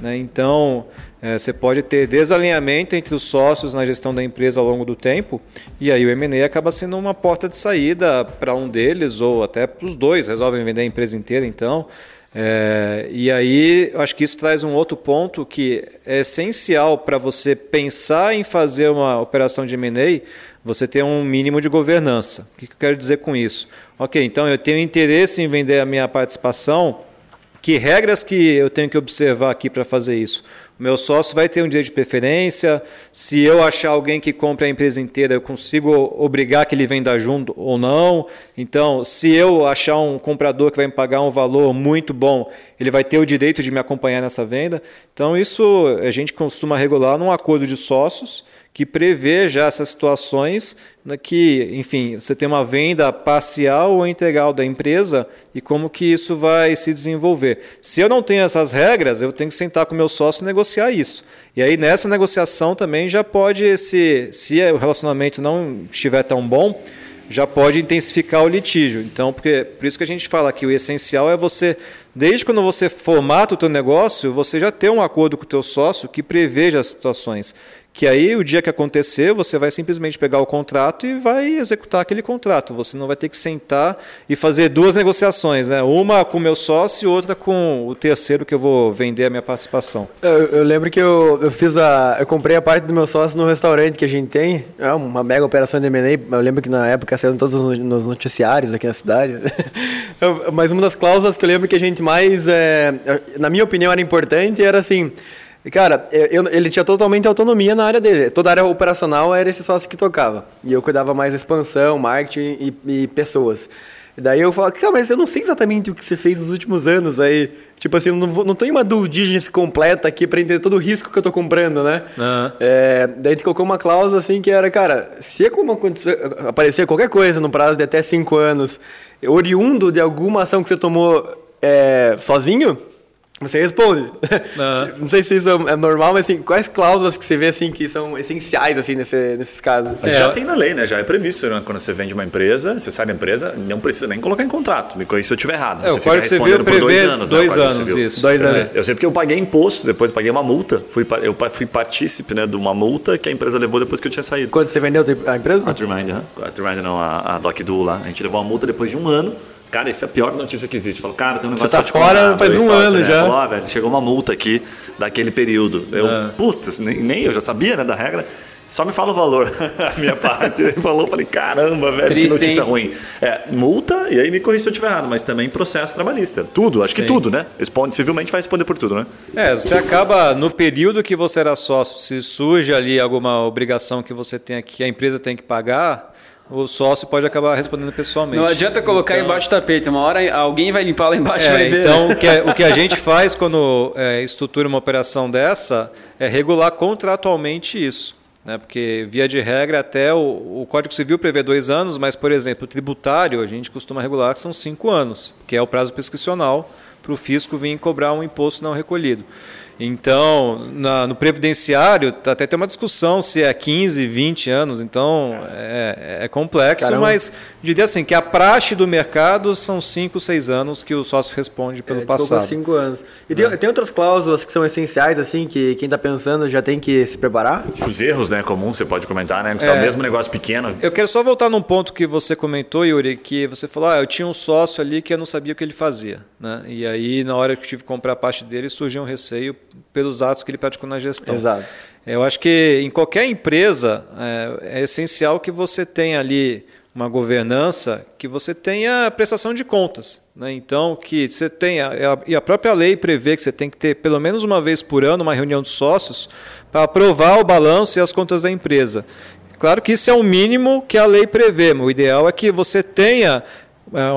S1: Né? Então, é, você pode ter desalinhamento entre os sócios na gestão da empresa ao longo do tempo, e aí o M&A acaba sendo uma porta de saída para um deles, ou até para os dois, resolvem vender a empresa inteira, então. É, e aí, eu acho que isso traz um outro ponto que é essencial para você pensar em fazer uma operação de M&A, você ter um mínimo de governança. O que eu quero dizer com isso? Ok, então eu tenho interesse em vender a minha participação, que regras que eu tenho que observar aqui para fazer isso? Meu sócio vai ter um direito de preferência. Se eu achar alguém que compre a empresa inteira, eu consigo obrigar que ele venda junto ou não. Então, se eu achar um comprador que vai me pagar um valor muito bom, ele vai ter o direito de me acompanhar nessa venda. Então, isso a gente costuma regular num acordo de sócios que prevê já essas situações né, que, enfim, você tem uma venda parcial ou integral da empresa e como que isso vai se desenvolver. Se eu não tenho essas regras, eu tenho que sentar com o meu sócio e negociar isso. E aí nessa negociação também já pode, se, se o relacionamento não estiver tão bom, já pode intensificar o litígio. Então, porque, por isso que a gente fala que o essencial é você, desde quando você formata o teu negócio, você já ter um acordo com o teu sócio que preveja as situações que aí o dia que acontecer, você vai simplesmente pegar o contrato e vai executar aquele contrato. Você não vai ter que sentar e fazer duas negociações, né? Uma com o meu sócio e outra com o terceiro que eu vou vender a minha participação.
S2: Eu, eu lembro que eu, eu fiz a. Eu comprei a parte do meu sócio no restaurante que a gente tem. É uma mega operação de M&A. Eu lembro que na época saíram todos nos noticiários aqui na cidade. Mas uma das cláusulas que eu lembro que a gente mais, é, na minha opinião, era importante era assim e, cara, eu, ele tinha totalmente autonomia na área dele. Toda a área operacional era esse sócio que tocava. E eu cuidava mais da expansão, marketing e, e pessoas. E daí eu falo, cara, mas eu não sei exatamente o que você fez nos últimos anos aí. Tipo assim, não, vou, não tenho uma due diligence completa aqui para entender todo o risco que eu tô comprando, né? Uhum. É, daí a gente colocou uma cláusula assim que era, cara, se como aparecer qualquer coisa no prazo de até cinco anos, oriundo de alguma ação que você tomou é, sozinho, você responde. Ah. Não sei se isso é normal, mas assim, quais cláusulas que você vê assim que são essenciais assim nesse, nesses casos?
S4: Mas é. já tem na lei, né? Já é previsto, né? Quando você vende uma empresa, você sai da empresa, não precisa nem colocar em contrato. Me corrija se eu estiver errado.
S1: É, você fica respondendo por dois anos. Né? Dois né? anos, isso.
S2: Dois anos.
S4: Eu sei porque eu paguei imposto, depois paguei uma multa. Fui, eu fui partícipe né, de uma multa que a empresa levou depois que eu tinha saído.
S2: Quando você vendeu a empresa?
S4: A Trimind, a Trimind não, a, a DocDo lá. A gente levou uma multa depois de um ano Cara, essa é a pior notícia que existe. Falou, cara, tem um negócio
S2: Você tá fora faz um ano né? já.
S4: Falou, ah, velho, chegou uma multa aqui daquele período. Eu, é. putz, nem, nem eu já sabia, né, da regra. Só me fala o valor, a minha parte. Ele falou, falei, caramba, velho, Triste, que notícia hein? ruim. É, multa, e aí me corrija se eu estiver errado, mas também processo trabalhista. Tudo, acho Sim. que tudo, né? Responde civilmente, vai responder por tudo, né?
S1: É, você acaba, no período que você era sócio, se surge ali alguma obrigação que você tem aqui, a empresa tem que pagar, o sócio pode acabar respondendo pessoalmente.
S3: Não adianta colocar então, embaixo do tapete, uma hora alguém vai limpar lá embaixo
S1: é,
S3: vai ver.
S1: Então, o que, a, o que a gente faz quando é, estrutura uma operação dessa é regular contratualmente isso. Né? Porque, via de regra, até o, o, Código Civil prevê dois anos, mas, por exemplo, o tributário a gente costuma regular que são cinco anos, que é o prazo prescricional para o fisco vir cobrar um imposto não recolhido. Então, na, no previdenciário, tá, até tem uma discussão se é 15, 20 anos, então é, é complexo,
S2: Caramba.
S1: mas diria assim que a praxe do mercado são 5, 6 anos que o sócio responde pelo
S2: É, colocou
S1: passado.
S2: cinco anos. E tem, tem outras cláusulas que são essenciais, assim, que quem tá pensando já tem que se preparar?
S4: Os erros, né, comuns, você pode comentar, né? Se é o mesmo negócio pequeno.
S1: Eu quero só voltar num ponto que você comentou, Yuri, que você falou, ah, eu tinha um sócio ali que eu não sabia o que ele fazia. Né? E aí, na hora que eu tive que comprar a parte dele, surgiu um receio pelos atos que ele praticou na gestão.
S2: Exato.
S1: Eu acho que em qualquer empresa é, é essencial que você tenha ali uma governança, que você tenha prestação de contas. Né? Então, que você tenha, e a própria lei prevê que você tem que ter pelo menos uma vez por ano uma reunião de sócios para aprovar o balanço e as contas da empresa. Claro que isso é o mínimo que a lei prevê, mas o ideal é que você tenha é,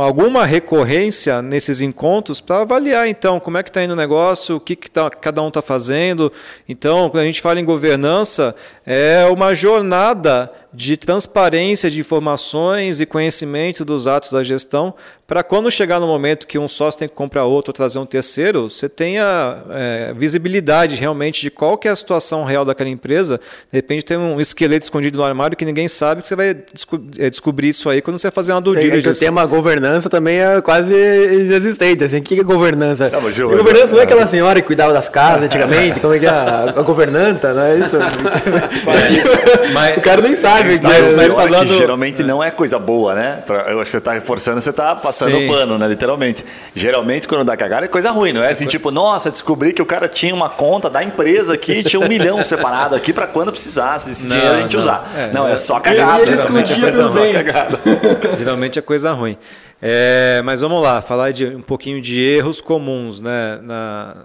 S1: alguma recorrência nesses encontros para avaliar então como é que está indo o negócio, o que, que tá, cada um está fazendo. Então, quando a gente fala em governança, é uma jornada de transparência de informações e conhecimento dos atos da gestão, para quando chegar no momento que um sócio tem que comprar outro ou trazer um terceiro, você tenha é, visibilidade realmente de qual que é a situação real daquela empresa. De repente tem um esqueleto escondido no armário que ninguém sabe, que você vai desco é, descobrir isso aí quando você vai fazer uma due
S2: É, é o tema governança também é quase inexistente. Assim, o que é governança?
S4: Não, mas, Gil,
S2: A governança não é aquela senhora que cuidava das casas antigamente, como é que é a, a governanta, não é isso?
S1: Mas-
S2: o cara nem sabe.
S1: Mas- mas
S4: é que
S1: falando-
S4: geralmente não é coisa boa, né? Pra, eu acho que você está reforçando, você está passando
S1: Sim.
S4: o pano, né? Literalmente. Geralmente, quando dá cagada, é coisa ruim, não é assim, tipo, nossa, descobri que o cara tinha uma conta da empresa aqui, tinha um milhão separado aqui para quando precisasse desse
S1: Não,
S4: dinheiro a gente
S1: não.
S4: usar.
S1: É,
S4: não, é,
S1: é.
S4: só cagada.
S2: Ele
S4: geralmente é
S2: escondia
S4: coisa
S2: também.
S4: cagada.
S1: Geralmente é coisa ruim. É, mas vamos lá, falar de um pouquinho de erros comuns né, na,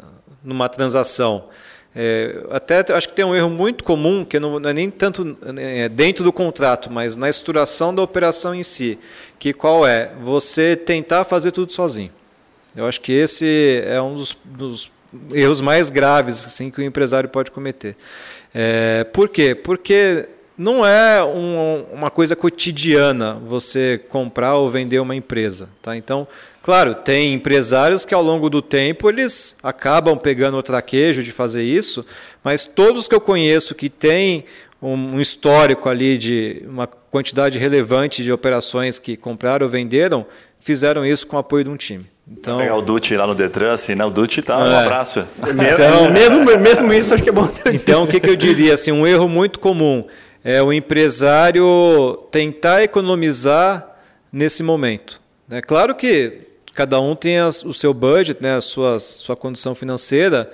S1: numa transação. É, até acho que tem um erro muito comum, que não, não é nem tanto é, dentro do contrato, mas na estruturação da operação em si. Que qual é? Você tentar fazer tudo sozinho. Eu acho que esse é um dos, dos erros mais graves assim, que o empresário pode cometer. É, por quê? Porque não é um- uma coisa cotidiana você comprar ou vender uma empresa. Tá? Então, claro, tem empresários que ao longo do tempo eles acabam pegando o traquejo de fazer isso, mas todos que eu conheço que têm um um histórico ali de uma quantidade relevante de operações que compraram ou venderam, fizeram isso com o apoio de um time. Então,
S4: Pegar o Dutti lá no Detran, assim, né? O Dutti tá, um
S1: É.
S4: abraço.
S2: Então, mesmo, mesmo isso, acho que é bom. ter-
S1: Então, o que, que eu diria? Assim, um erro muito comum é o empresário tentar economizar nesse momento. É claro que cada um tem as- o seu budget, né, a sua, sua condição financeira,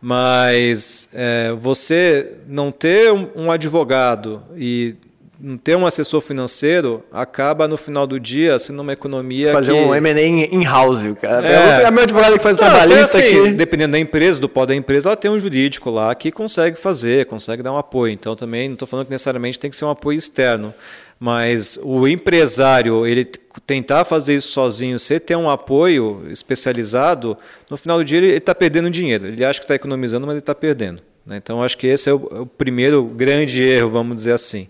S1: mas é, você não ter um, um advogado e não ter um assessor financeiro acaba no final do dia sendo uma economia
S2: Fazer
S1: que...
S2: um M&A in-house, cara.
S1: É.
S2: É. o meu advogado que faz o
S1: Não,
S2: trabalhista
S1: assim,
S2: aqui.
S1: Dependendo da empresa, do pó da empresa, ela tem um jurídico lá que consegue fazer, consegue dar um apoio. Então também não estou falando que necessariamente tem que ser um apoio externo. Mas o empresário, ele tentar fazer isso sozinho, sem ter um apoio especializado, no final do dia ele está perdendo dinheiro. Ele acha que está economizando, mas ele está perdendo. né? Então acho que esse é o, é o primeiro grande erro, vamos dizer assim.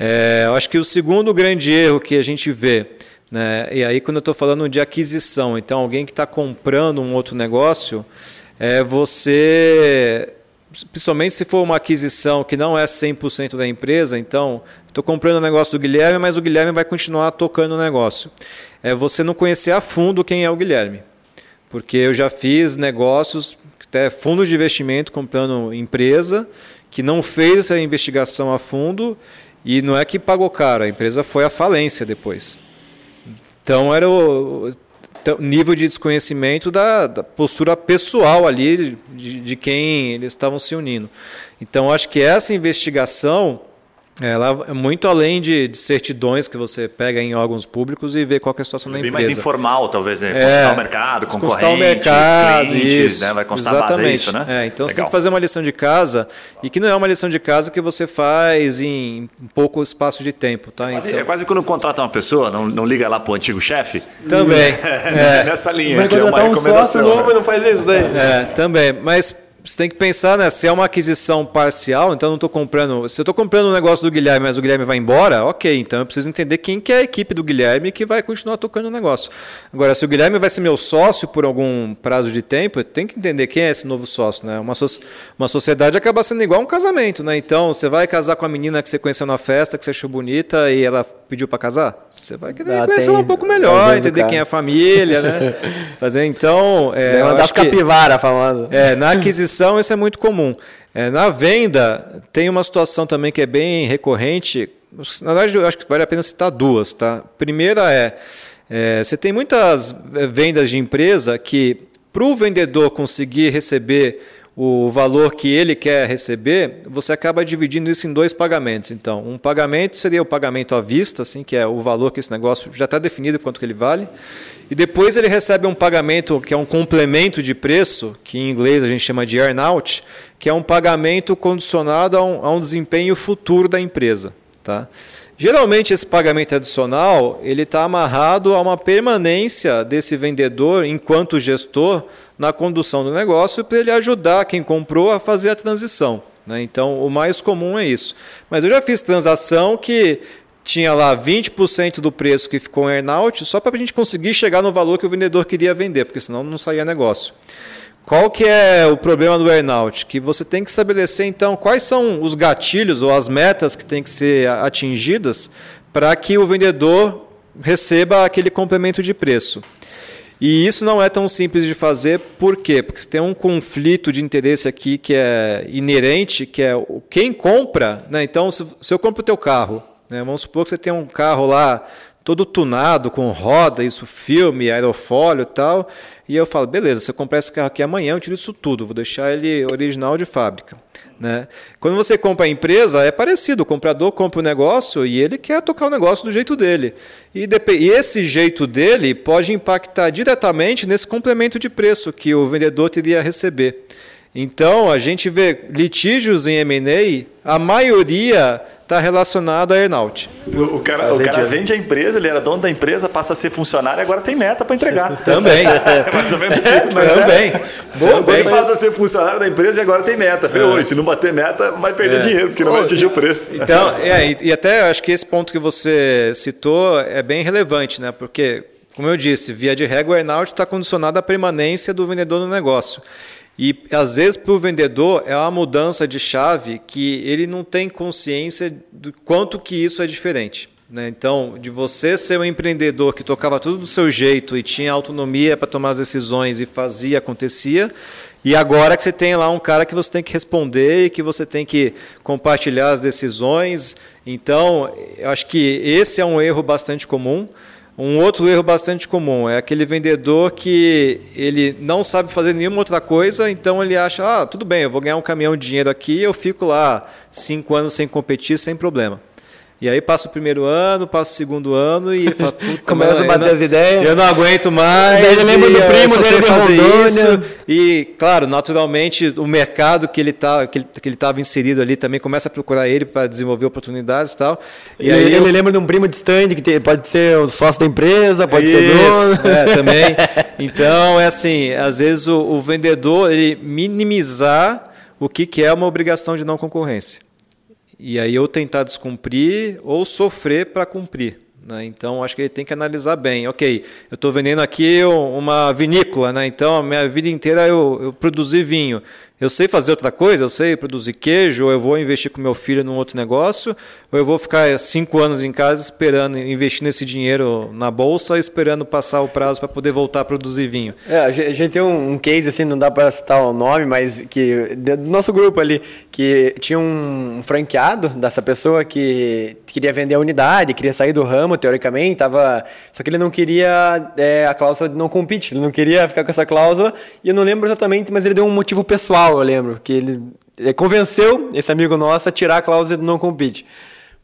S1: É, acho que o segundo grande erro que a gente vê, né, e aí quando eu estou falando de aquisição, então alguém que está comprando um outro negócio, é você, principalmente se for uma aquisição que não é 100% da empresa, então estou comprando o negócio do Guilherme, mas o Guilherme vai continuar tocando o negócio. É você não conhecer a fundo quem é o Guilherme. Porque eu já fiz negócios, até fundos de investimento comprando empresa, que não fez essa investigação a fundo e não é que pagou caro, a empresa foi à falência depois. Então era o o nível de desconhecimento da, da postura pessoal ali de, de quem eles estavam se unindo. Então acho que essa investigação ela é muito além de, de certidões que você pega em órgãos públicos e vê qual que é a situação da
S4: Bem
S1: empresa.
S4: mais informal, talvez, né?
S1: É,
S4: Consultar o mercado, concorrentes,
S1: o mercado,
S4: clientes,
S1: isso,
S4: né? Vai constar a base, é
S1: exatamente.
S4: isso, né?
S1: É, então você tem
S4: Legal.
S1: que fazer uma lição de casa e que não é uma lição de casa que você faz em pouco espaço de tempo, tá?
S4: Quase-
S1: Então,
S4: É quase quando contrata uma pessoa, não, não liga lá pro antigo chefe.
S1: também.
S4: É, nessa linha, que é uma
S2: contratar um sócio
S4: recomendação.
S2: novo
S4: né?
S2: não faz isso daí.
S1: É, também. Mas você tem que pensar, né? Se é uma aquisição parcial, então eu não estou comprando. Se eu estou comprando um negócio do Guilherme, mas o Guilherme vai embora, ok. Então eu preciso entender quem que é a equipe do Guilherme que vai continuar tocando o negócio. Agora, se o Guilherme vai ser meu sócio por algum prazo de tempo, eu tenho que entender quem é esse novo sócio, né? Uma, so uma sociedade acaba sendo igual um casamento, né? Então, você vai casar com a menina que você conheceu na festa, que você achou bonita e ela pediu para casar? Você vai querer ah, conhecer ela um pouco melhor, entender quem é a família, né? Fazer então.
S2: É, uma das capivara famosa.
S1: É, na aquisição aquisição isso é muito comum. É, na venda, tem uma situação também que é bem recorrente. Na verdade, eu acho que vale a pena citar duas. Tá? Primeira é, é você tem muitas vendas de empresa que, para o vendedor conseguir receber o valor que ele quer receber, você acaba dividindo isso em dois pagamentos. Então, um pagamento seria o pagamento à vista, assim, que é o valor que esse negócio já está definido quanto que ele vale. E depois ele recebe um pagamento que é um complemento de preço, que em inglês a gente chama de earnout, que é um pagamento condicionado a um, a um desempenho futuro da empresa. Tá? Geralmente esse pagamento adicional ele está amarrado a uma permanência desse vendedor enquanto gestor na condução do negócio para ele ajudar quem comprou a fazer a transição. Né? Então, o mais comum é isso. Mas eu já fiz transação que tinha lá 20% do preço que ficou em earnout só para a gente conseguir chegar no valor que o vendedor queria vender, porque senão não saía negócio. Qual que é o problema do earnout? Que você tem que estabelecer então quais são os gatilhos ou as metas que têm que ser atingidas para que o vendedor receba aquele complemento de preço. E isso não é tão simples de fazer, por quê? Porque tem um conflito de interesse aqui que é inerente, que é quem compra, né? Então, se, se eu compro o teu carro, né? vamos supor que você tem um carro lá todo tunado, com roda, isso, filme, aerofólio e tal, e eu falo, beleza, se eu comprar esse carro aqui amanhã, eu tiro isso tudo, vou deixar ele original de fábrica. Né? Quando você compra a empresa, é parecido. O comprador compra o negócio e ele quer tocar o negócio do jeito dele. E, e esse jeito dele pode impactar diretamente nesse complemento de preço que o vendedor teria a receber. Então, a gente vê litígios em M&A, a maioria está relacionado a earnout.
S5: O, o cara, o cara vende a empresa, ele era dono da empresa, passa a ser funcionário e agora tem meta para entregar.
S1: Também. é mais ou menos isso. Né? Também.
S5: Bom, Também passa a ser funcionário da empresa e agora tem meta. Falei, é. se não bater meta, vai perder é. dinheiro, porque não vai atingir o preço.
S1: Então, é, e, e até acho que esse ponto que você citou é bem relevante, né? Porque, como eu disse, via de regra, o earnout está condicionado à permanência do vendedor no negócio. E às vezes para o vendedor é uma mudança de chave que ele não tem consciência do quanto que isso é diferente. Né? Então, de você ser um empreendedor que tocava tudo do seu jeito e tinha autonomia para tomar as decisões e fazia, acontecia, e agora que você tem lá um cara que você tem que responder e que você tem que compartilhar as decisões. Então, eu acho que esse é um erro bastante comum. Um outro erro bastante comum é aquele vendedor que ele não sabe fazer nenhuma outra coisa, então ele acha, ah, tudo bem, eu vou ganhar um caminhão de dinheiro aqui, eu fico lá cinco anos sem competir, sem problema. E aí passa o primeiro ano, passa o segundo ano e fala,
S2: começa a bater as ideias.
S1: Eu não aguento mais.
S2: Daí ele lembra do primo dele fazer isso.
S1: E claro, naturalmente o mercado que ele tá, que ele, que ele estava inserido ali também começa a procurar ele para desenvolver oportunidades e tal.
S2: E, e aí ele eu... lembra de um primo distante que tem, pode ser o sócio da empresa, pode isso, ser dono.
S1: É, também. Então é assim, às vezes o, o vendedor ele minimizar o que, que é uma obrigação de não concorrência. E aí eu tentar descumprir ou sofrer para cumprir. Né? Então, acho que ele tem que analisar bem. Ok, eu estou vendendo aqui uma vinícola, né? então a minha vida inteira eu, eu produzi vinho. Eu sei fazer outra coisa, eu sei produzir queijo, ou eu vou investir com meu filho num outro negócio, ou eu vou ficar cinco anos em casa esperando, investindo esse dinheiro na bolsa, esperando passar o prazo para poder voltar a produzir vinho.
S2: É, a gente tem um case, assim, não dá para citar o nome, mas que do nosso grupo ali, que tinha um franqueado dessa pessoa que queria vender a unidade, queria sair do ramo, teoricamente, tava, só que ele não queria é, a cláusula de não compete, ele não queria ficar com essa cláusula, e eu não lembro exatamente, mas ele deu um motivo pessoal eu lembro, que ele, ele convenceu esse amigo nosso a tirar a cláusula de não compete.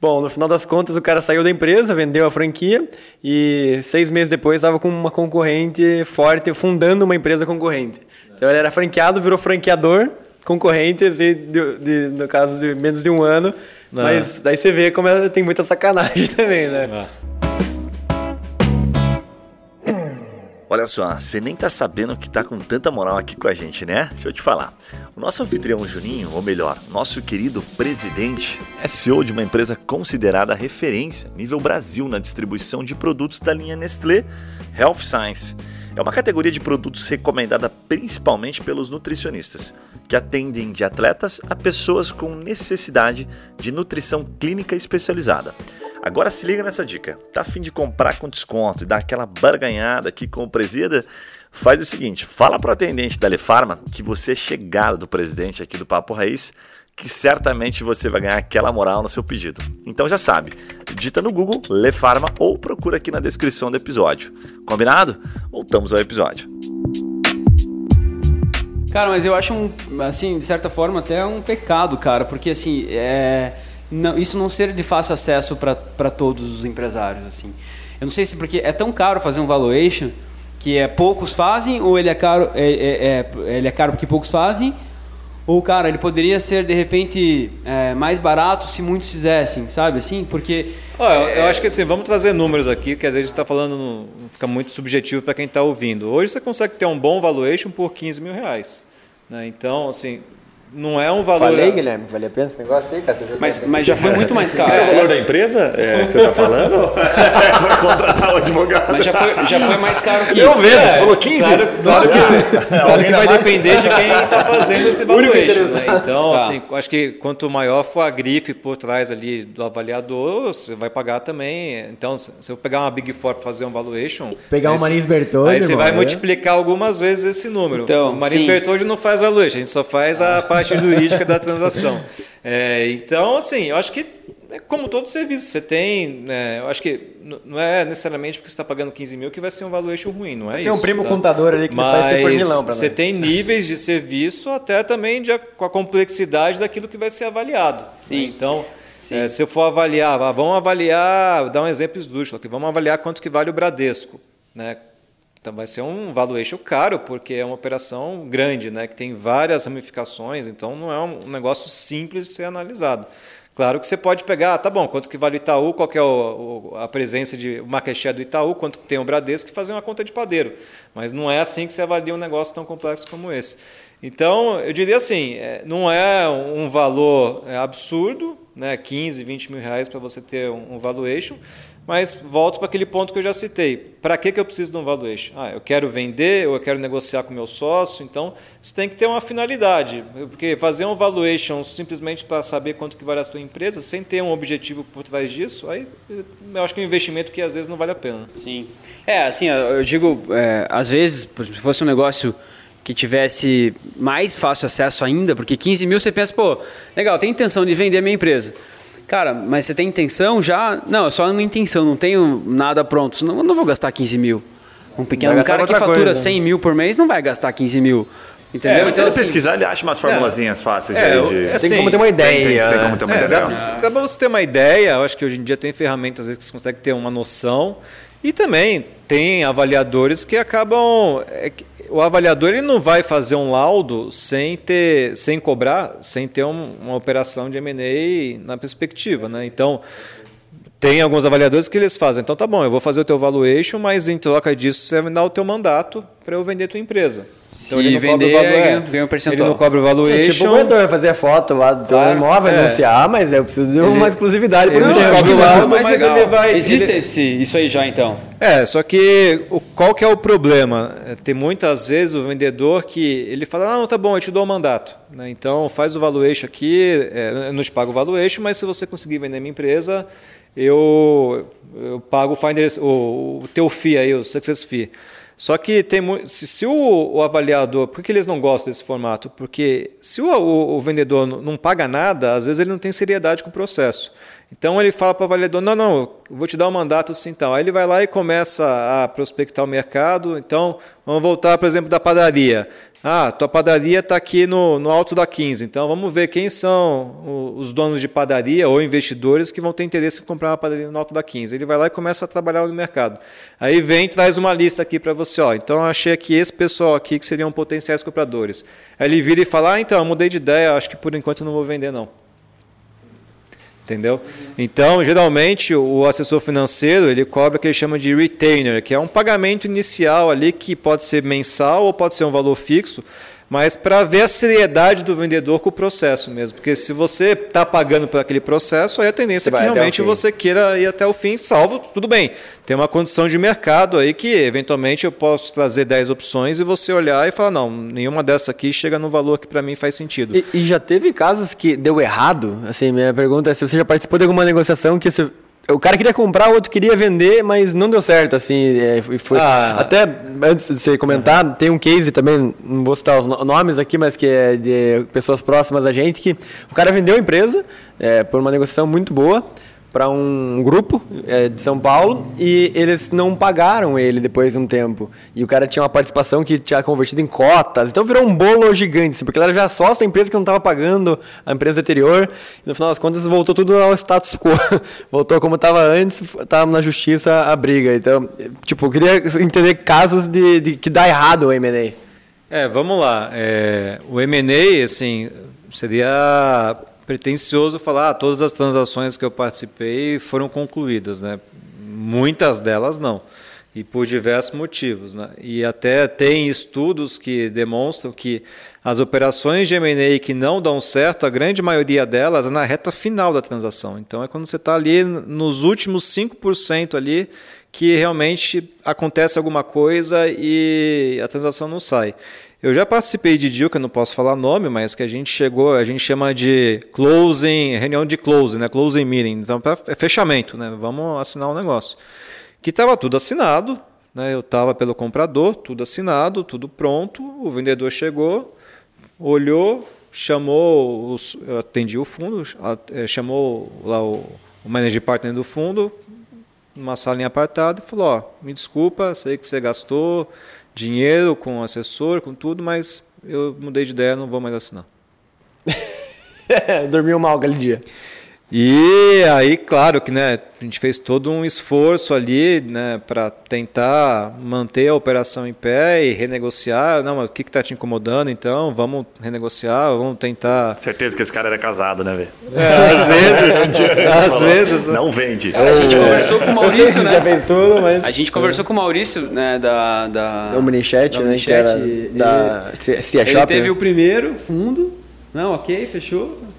S2: Bom, no final das contas, o cara saiu da empresa, vendeu a franquia e seis meses depois estava com uma concorrente forte, fundando uma empresa concorrente. Então ele era franqueado, virou franqueador, concorrente, de, de, no caso de menos de um ano. Não. Mas daí você vê como ela tem muita sacanagem também, né? Não.
S5: Olha só, você nem tá sabendo que tá com tanta moral aqui com a gente, né? Deixa eu te falar. O nosso anfitrião Juninho, ou melhor, nosso querido presidente, é CEO de uma empresa considerada referência nível Brasil na distribuição de produtos da linha Nestlé Health Science. É uma categoria de produtos recomendada principalmente pelos nutricionistas, que atendem de atletas a pessoas com necessidade de nutrição clínica especializada. Agora se liga nessa dica. Tá afim de comprar com desconto e dar aquela barganhada aqui com o presida? Faz o seguinte, fala para o atendente da Lefarma que você é chegado do presidente aqui do Papo Raiz, que certamente você vai ganhar aquela moral no seu pedido. Então já sabe, digita no Google Lefarma ou procura aqui na descrição do episódio. Combinado? Voltamos ao episódio.
S3: Cara, mas eu acho um, assim, de certa forma até um pecado, cara, porque assim, é não, isso não ser de fácil acesso para todos os empresários. assim. Eu não sei se porque é tão caro fazer um valuation que é poucos fazem ou ele é caro é, é, é, ele é caro porque poucos fazem ou cara ele poderia ser de repente é, mais barato se muitos fizessem sabe assim porque
S1: eu, eu, acho que assim vamos trazer números aqui que às vezes está falando fica muito subjetivo para quem está ouvindo hoje você consegue ter um bom valuation por 15 mil reais né? então assim não é um valor.
S2: Falei, Guilherme, vale a pena esse negócio aí, cara.
S3: Mas, mas já foi muito mais caro.
S5: Esse é o valor da empresa é, que você está falando? Vai contratar o advogado.
S3: Mas já foi, já foi mais caro que
S5: eu
S3: isso.
S5: Eu vendo, é, você falou 15?
S1: Claro, claro que, claro que vai depender de quem está fazendo esse valuation. Né? Então, tá. assim, acho que quanto maior for a grife por trás ali do avaliador, você vai pagar também. Então, se eu pegar uma Big Four para fazer um valuation...
S2: Pegar o Marins Bertoldi,
S1: Aí você vai multiplicar algumas vezes esse número. Então, o Marins Bertoldi não faz valuation, a gente só faz a parte parte jurídica da transação. É, então, assim, eu acho que é como todo serviço, você tem. É, eu acho que não é necessariamente porque você está pagando 15 mil que vai ser um valuation ruim, não é
S2: tem
S1: isso.
S2: Tem um primo
S1: tá?
S2: contador ali que
S1: Mas
S2: faz por milão para
S1: Você tem níveis de serviço até também de, com a complexidade daquilo que vai ser avaliado.
S3: Sim.
S1: Né? Então. É, se eu for avaliar, vamos avaliar, dar um exemplo esdrúxulo aqui, vamos avaliar quanto que vale o Bradesco. Né? Então vai ser um valuation caro, porque é uma operação grande, né, que tem várias ramificações, então não é um negócio simples de ser analisado. Claro que você pode pegar, ah, tá bom, quanto que vale o Itaú, qual é o, a presença de o market share do Itaú, quanto que tem o Bradesco e fazer uma conta de padeiro. Mas não é assim que você avalia um negócio tão complexo como esse. Então, eu diria assim, é, não é um valor é, absurdo, né, 15, 20 mil reais para você ter um valuation, mas volto para aquele ponto que eu já citei. Para que, que eu preciso de um valuation? Ah, eu quero vender ou eu quero negociar com meu sócio. Então, você tem que ter uma finalidade. Porque fazer um valuation simplesmente para saber quanto que vale a sua empresa, sem ter um objetivo por trás disso, aí eu acho que é um investimento que às vezes não vale a pena.
S3: Sim. É, assim, eu digo, é, às vezes, se fosse um negócio que tivesse mais fácil acesso ainda, porque 15 mil você pensa, pô, legal, tem intenção de vender minha empresa. Cara, mas você tem intenção já? Não, é só uma intenção, não tenho nada pronto. Senão eu não vou gastar 15 mil. Um pequeno um cara que fatura coisa. 100 mil por mês não vai gastar 15 mil. Entendeu?
S5: É, mas então, se ele assim, pesquisar, ele acha umas formulazinhas é, fáceis é, aí de.
S2: Assim, tem como ter uma ideia. Tem,
S5: tem, tem como ter uma
S1: é,
S5: ideia.
S1: Dá, dá pra você ter uma ideia. Eu acho que hoje em dia tem ferramentas que você consegue ter uma noção. E também tem avaliadores que acabam. É, o avaliador ele não vai fazer um laudo sem ter, sem cobrar, sem ter um, uma operação de M&A na perspectiva, né? Então tem alguns avaliadores que eles fazem. Então tá bom, eu vou fazer o teu valuation, mas em troca disso você vai me dar o teu mandato para eu vender a tua empresa.
S3: Então Se ele não vender, cobra o valor, ganha, ganha um percentual.
S1: Ele não cobra o valuation. É, tipo, o
S2: vendedor vai fazer a foto lá do claro, imóvel, é. anunciar, mas eu preciso de uma ele, exclusividade
S3: por
S2: um
S3: tempo. Cobra o laudo, mas, ele vai... Existe ele... esse, isso aí já, então?
S1: É, só que o, qual que é o problema? É, tem muitas vezes o vendedor que ele fala, ah, não, tá bom, eu te dou o mandato. Né? Então faz o valuation aqui, é, eu não te pago o valuation, mas se você conseguir vender minha empresa, eu, eu pago o, finder, o, o teu fee aí, o success fee. Só que tem se, se o, o, avaliador, por que eles não gostam desse formato? Porque se o, o, o, vendedor não paga nada, às vezes ele não tem seriedade com o processo. Então ele fala para o avaliador, não, não, vou te dar um mandato assim tal. Aí ele vai lá e começa a prospectar o mercado. Então, vamos voltar, por exemplo, da padaria. Ah, tua padaria está aqui no, no alto da 15. Então vamos ver quem são os donos de padaria ou investidores que vão ter interesse em comprar uma padaria no alto da 15. Ele vai lá e começa a trabalhar no mercado. Aí vem traz uma lista aqui para você. Ó, então eu achei aqui esse pessoal aqui que seriam potenciais compradores. Aí ele vira e fala: ah, então, eu mudei de ideia, acho que por enquanto eu não vou vender não. Entendeu? Então, geralmente, o assessor financeiro ele cobra o que ele chama de retainer, que é um pagamento inicial ali que pode ser mensal ou pode ser um valor fixo, mas para ver a seriedade do vendedor com o processo mesmo. Porque se você está pagando por aquele processo, aí a tendência é que realmente você queira ir até o fim, salvo, tudo bem. Tem uma condição de mercado aí que, eventualmente, eu posso trazer 10 opções e você olhar e falar, não, nenhuma dessas aqui chega no valor que para mim faz sentido.
S2: E, e, já teve casos que deu errado? Assim, minha pergunta é se você já participou de alguma negociação que você o cara queria comprar, o outro queria vender, mas não deu certo, assim, é, foi... Ah. Até, antes de você comentar, uhum. tem um case também, não vou citar os nomes aqui, mas que é de pessoas próximas a gente, que o cara vendeu a empresa é, por uma negociação muito boa, para um grupo é, de São Paulo e eles não pagaram ele depois de um tempo. E o cara tinha uma participação que tinha convertido em cotas. Então virou um bolo gigante, assim, porque ele era já sócio da empresa que não estava pagando a empresa anterior. E no final das contas voltou tudo ao status quo. voltou como estava antes, estava na justiça a briga. Então, tipo, eu queria entender casos de, de que dá errado o M&A.
S1: É, vamos lá. É, o M&A, assim, seria pretencioso falar ah, todas as transações que eu participei foram concluídas, né? Muitas delas não. E por diversos motivos. Né? E até tem estudos que demonstram que as operações de M&A que não dão certo, a grande maioria delas é na reta final da transação. Então é quando você está ali nos últimos 5% ali que realmente acontece alguma coisa e a transação não sai. Eu já participei de deal, que eu não posso falar nome, mas que a gente chegou, a gente chama de closing, reunião de closing, né? Closing meeting. Então, é fechamento, né? Vamos assinar o um negócio. Que estava tudo assinado, né? Eu estava pelo comprador, tudo assinado, tudo pronto. O vendedor chegou, olhou, chamou, os, eu atendi o fundo, é, chamou lá o, o manager partner do fundo, numa salinha apartada, e falou: Ó, me desculpa, sei que você gastou dinheiro, com assessor, com tudo, mas eu mudei de ideia, não vou mais assinar.
S2: Dormiu mal aquele dia.
S1: E aí, claro que né, a gente fez todo um esforço ali né, para tentar manter a operação em pé e renegociar. Não, mas o que está te incomodando então? Vamos renegociar, vamos tentar.
S4: Certeza que esse cara era casado, né, velho?
S1: É, às vezes. às vezes.
S4: Né? Não vende.
S3: A gente conversou com o Maurício, né? Já fez tudo, mas... A gente conversou com o Maurício, né, da. da...
S2: O Minichat, né? Que era da
S3: Cia Ele teve né? o primeiro fundo. Não, ok, fechou